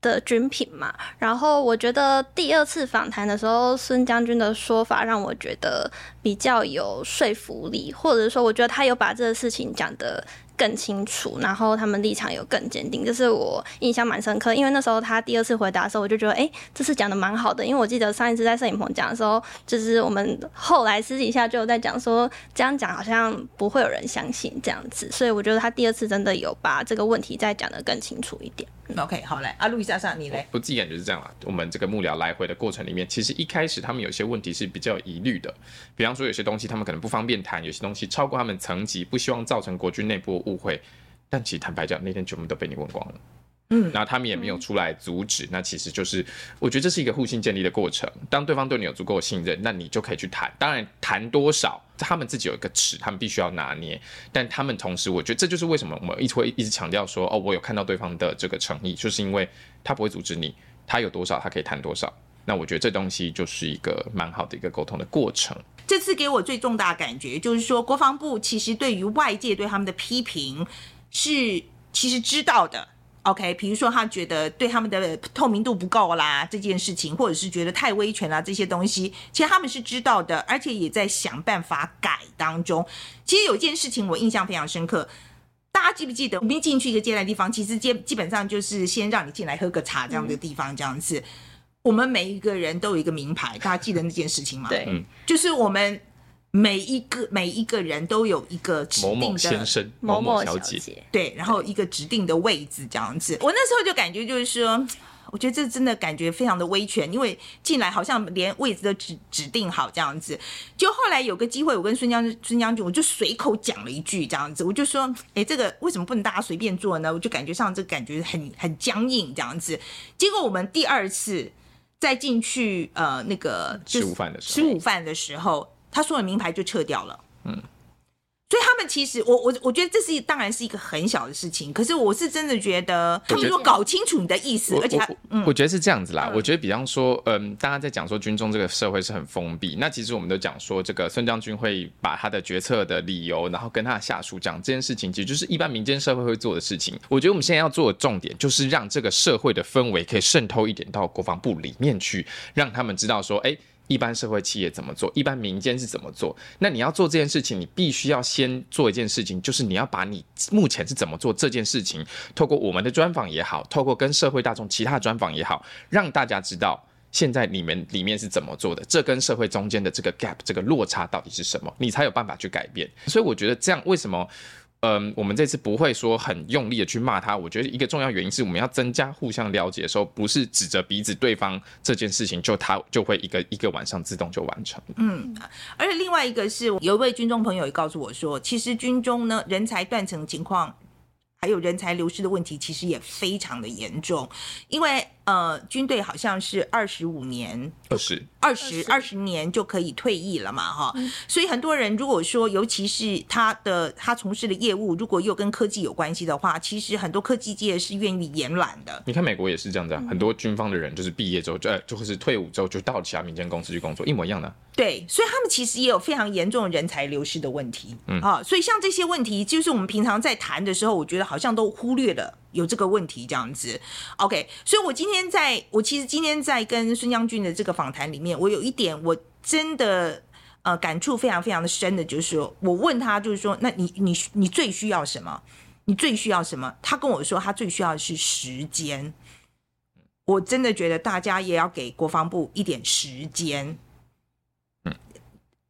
的军品嘛，然后我觉得第二次访谈的时候，孙将军的说法让我觉得比较有说服力，或者说我觉得他有把这个事情讲的更清楚，然后他们立场有更坚定，这是我印象蛮深刻。因为那时候他第二次回答的时候，我就觉得，哎、欸，这次讲的蛮好的。因为我记得上一次在摄影棚讲的时候，就是我们后来私底下就有在讲说，这样讲好像不会有人相信这样子，所以我觉得他第二次真的有把这个问题再讲的更清楚一点。OK，好嘞，阿路易莎莎，你嘞？我自己感觉是这样啦。我们这个幕僚来回的过程里面，其实一开始他们有些问题是比较有疑虑的，比方说有些东西他们可能不方便谈，有些东西超过他们层级，不希望造成国军内部误会。但其实坦白讲，那天全部都被你问光了。嗯，然后他们也没有出来阻止，嗯、那其实就是我觉得这是一个互信建立的过程。当对方对你有足够的信任，那你就可以去谈。当然，谈多少，他们自己有一个尺，他们必须要拿捏。但他们同时，我觉得这就是为什么我们一直会一直强调说，哦，我有看到对方的这个诚意，就是因为他不会阻止你，他有多少，他可以谈多少。那我觉得这东西就是一个蛮好的一个沟通的过程。这次给我最重大感觉就是说，国防部其实对于外界对他们的批评是其实知道的。OK，比如说他觉得对他们的透明度不够啦，这件事情，或者是觉得太威权啦，这些东西，其实他们是知道的，而且也在想办法改当中。其实有一件事情我印象非常深刻，大家记不记得我们一进去一个接待地方，其实基基本上就是先让你进来喝个茶这样的地方，这样子。我们每一个人都有一个名牌，大家记得那件事情吗？对，就是我们。每一个每一个人都有一个指定的某某先生、某某小姐，对，然后一个指定的位置这样子。我那时候就感觉就是说，我觉得这真的感觉非常的威权，因为进来好像连位置都指指定好这样子。就后来有个机会，我跟孙将孙将军，我就随口讲了一句这样子，我就说，哎，这个为什么不能大家随便坐呢？我就感觉上这个感觉很很僵硬这样子。结果我们第二次再进去，呃，那个吃午饭的时候，吃午饭的时候。他所有名牌就撤掉了，嗯，所以他们其实，我我我觉得这是当然是一个很小的事情，可是我是真的觉得他们如果搞清楚你的意思，而且他，嗯，我觉得是这样子啦。嗯、我觉得比方说，嗯，大家在讲说军中这个社会是很封闭，那其实我们都讲说，这个孙将军会把他的决策的理由，然后跟他的下属讲这件事情，其实就是一般民间社会会做的事情。我觉得我们现在要做的重点，就是让这个社会的氛围可以渗透一点到国防部里面去，让他们知道说，哎、欸。一般社会企业怎么做？一般民间是怎么做？那你要做这件事情，你必须要先做一件事情，就是你要把你目前是怎么做这件事情，透过我们的专访也好，透过跟社会大众其他的专访也好，让大家知道现在你们里面是怎么做的，这跟社会中间的这个 gap 这个落差到底是什么，你才有办法去改变。所以我觉得这样为什么？嗯，我们这次不会说很用力的去骂他。我觉得一个重要原因是我们要增加互相了解的时候，不是指着鼻子对方这件事情，就他就会一个一个晚上自动就完成。嗯，而且另外一个是有一位军中朋友也告诉我说，其实军中呢人才断层情况，还有人才流失的问题，其实也非常的严重，因为。呃，军队好像是二十五年，二十二十二十年就可以退役了嘛，哈、嗯。所以很多人如果说，尤其是他的他从事的业务，如果又跟科技有关系的话，其实很多科技界是愿意延揽的。你看美国也是这样子，啊，嗯、很多军方的人就是毕业之后就就会是退伍之后就到其他民间公司去工作，一模一样的。对，所以他们其实也有非常严重的人才流失的问题，嗯啊，所以像这些问题，就是我们平常在谈的时候，我觉得好像都忽略了。有这个问题这样子，OK，所以我今天在我其实今天在跟孙将军的这个访谈里面，我有一点我真的呃感触非常非常的深的，就是说我问他，就是说，那你你你最需要什么？你最需要什么？他跟我说，他最需要的是时间。我真的觉得大家也要给国防部一点时间。嗯，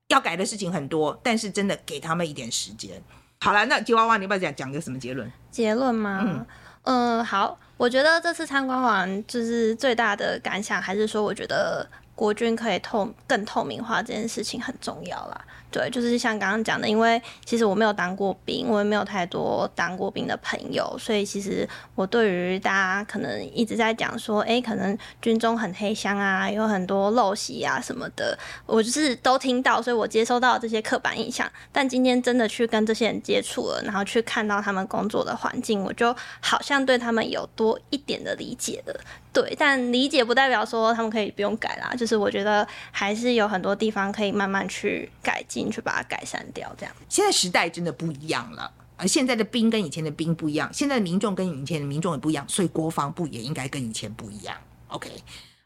要改的事情很多，但是真的给他们一点时间。好了，那吉娃娃，你要不要讲讲个什么结论？结论吗？嗯。嗯，好，我觉得这次参观完就是最大的感想，还是说，我觉得国军可以透更透明化这件事情很重要啦。对，就是像刚刚讲的，因为其实我没有当过兵，我也没有太多当过兵的朋友，所以其实我对于大家可能一直在讲说，哎，可能军中很黑箱啊，有很多陋习啊什么的，我就是都听到，所以我接收到这些刻板印象。但今天真的去跟这些人接触了，然后去看到他们工作的环境，我就好像对他们有多一点的理解了。对，但理解不代表说他们可以不用改啦，就是我觉得还是有很多地方可以慢慢去改进，去把它改善掉。这样，现在时代真的不一样了，而现在的兵跟以前的兵不一样，现在的民众跟以前的民众也不一样，所以国防部也应该跟以前不一样。OK。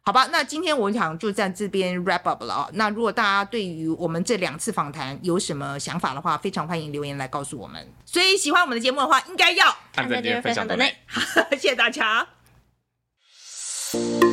好吧，那今天我想就在这边 wrap up 了啊。那如果大家对于我们这两次访谈有什么想法的话，非常欢迎留言来告诉我们。所以喜欢我们的节目的话，应该要按赞、订阅、分享的内。好，谢谢大家。Thank you.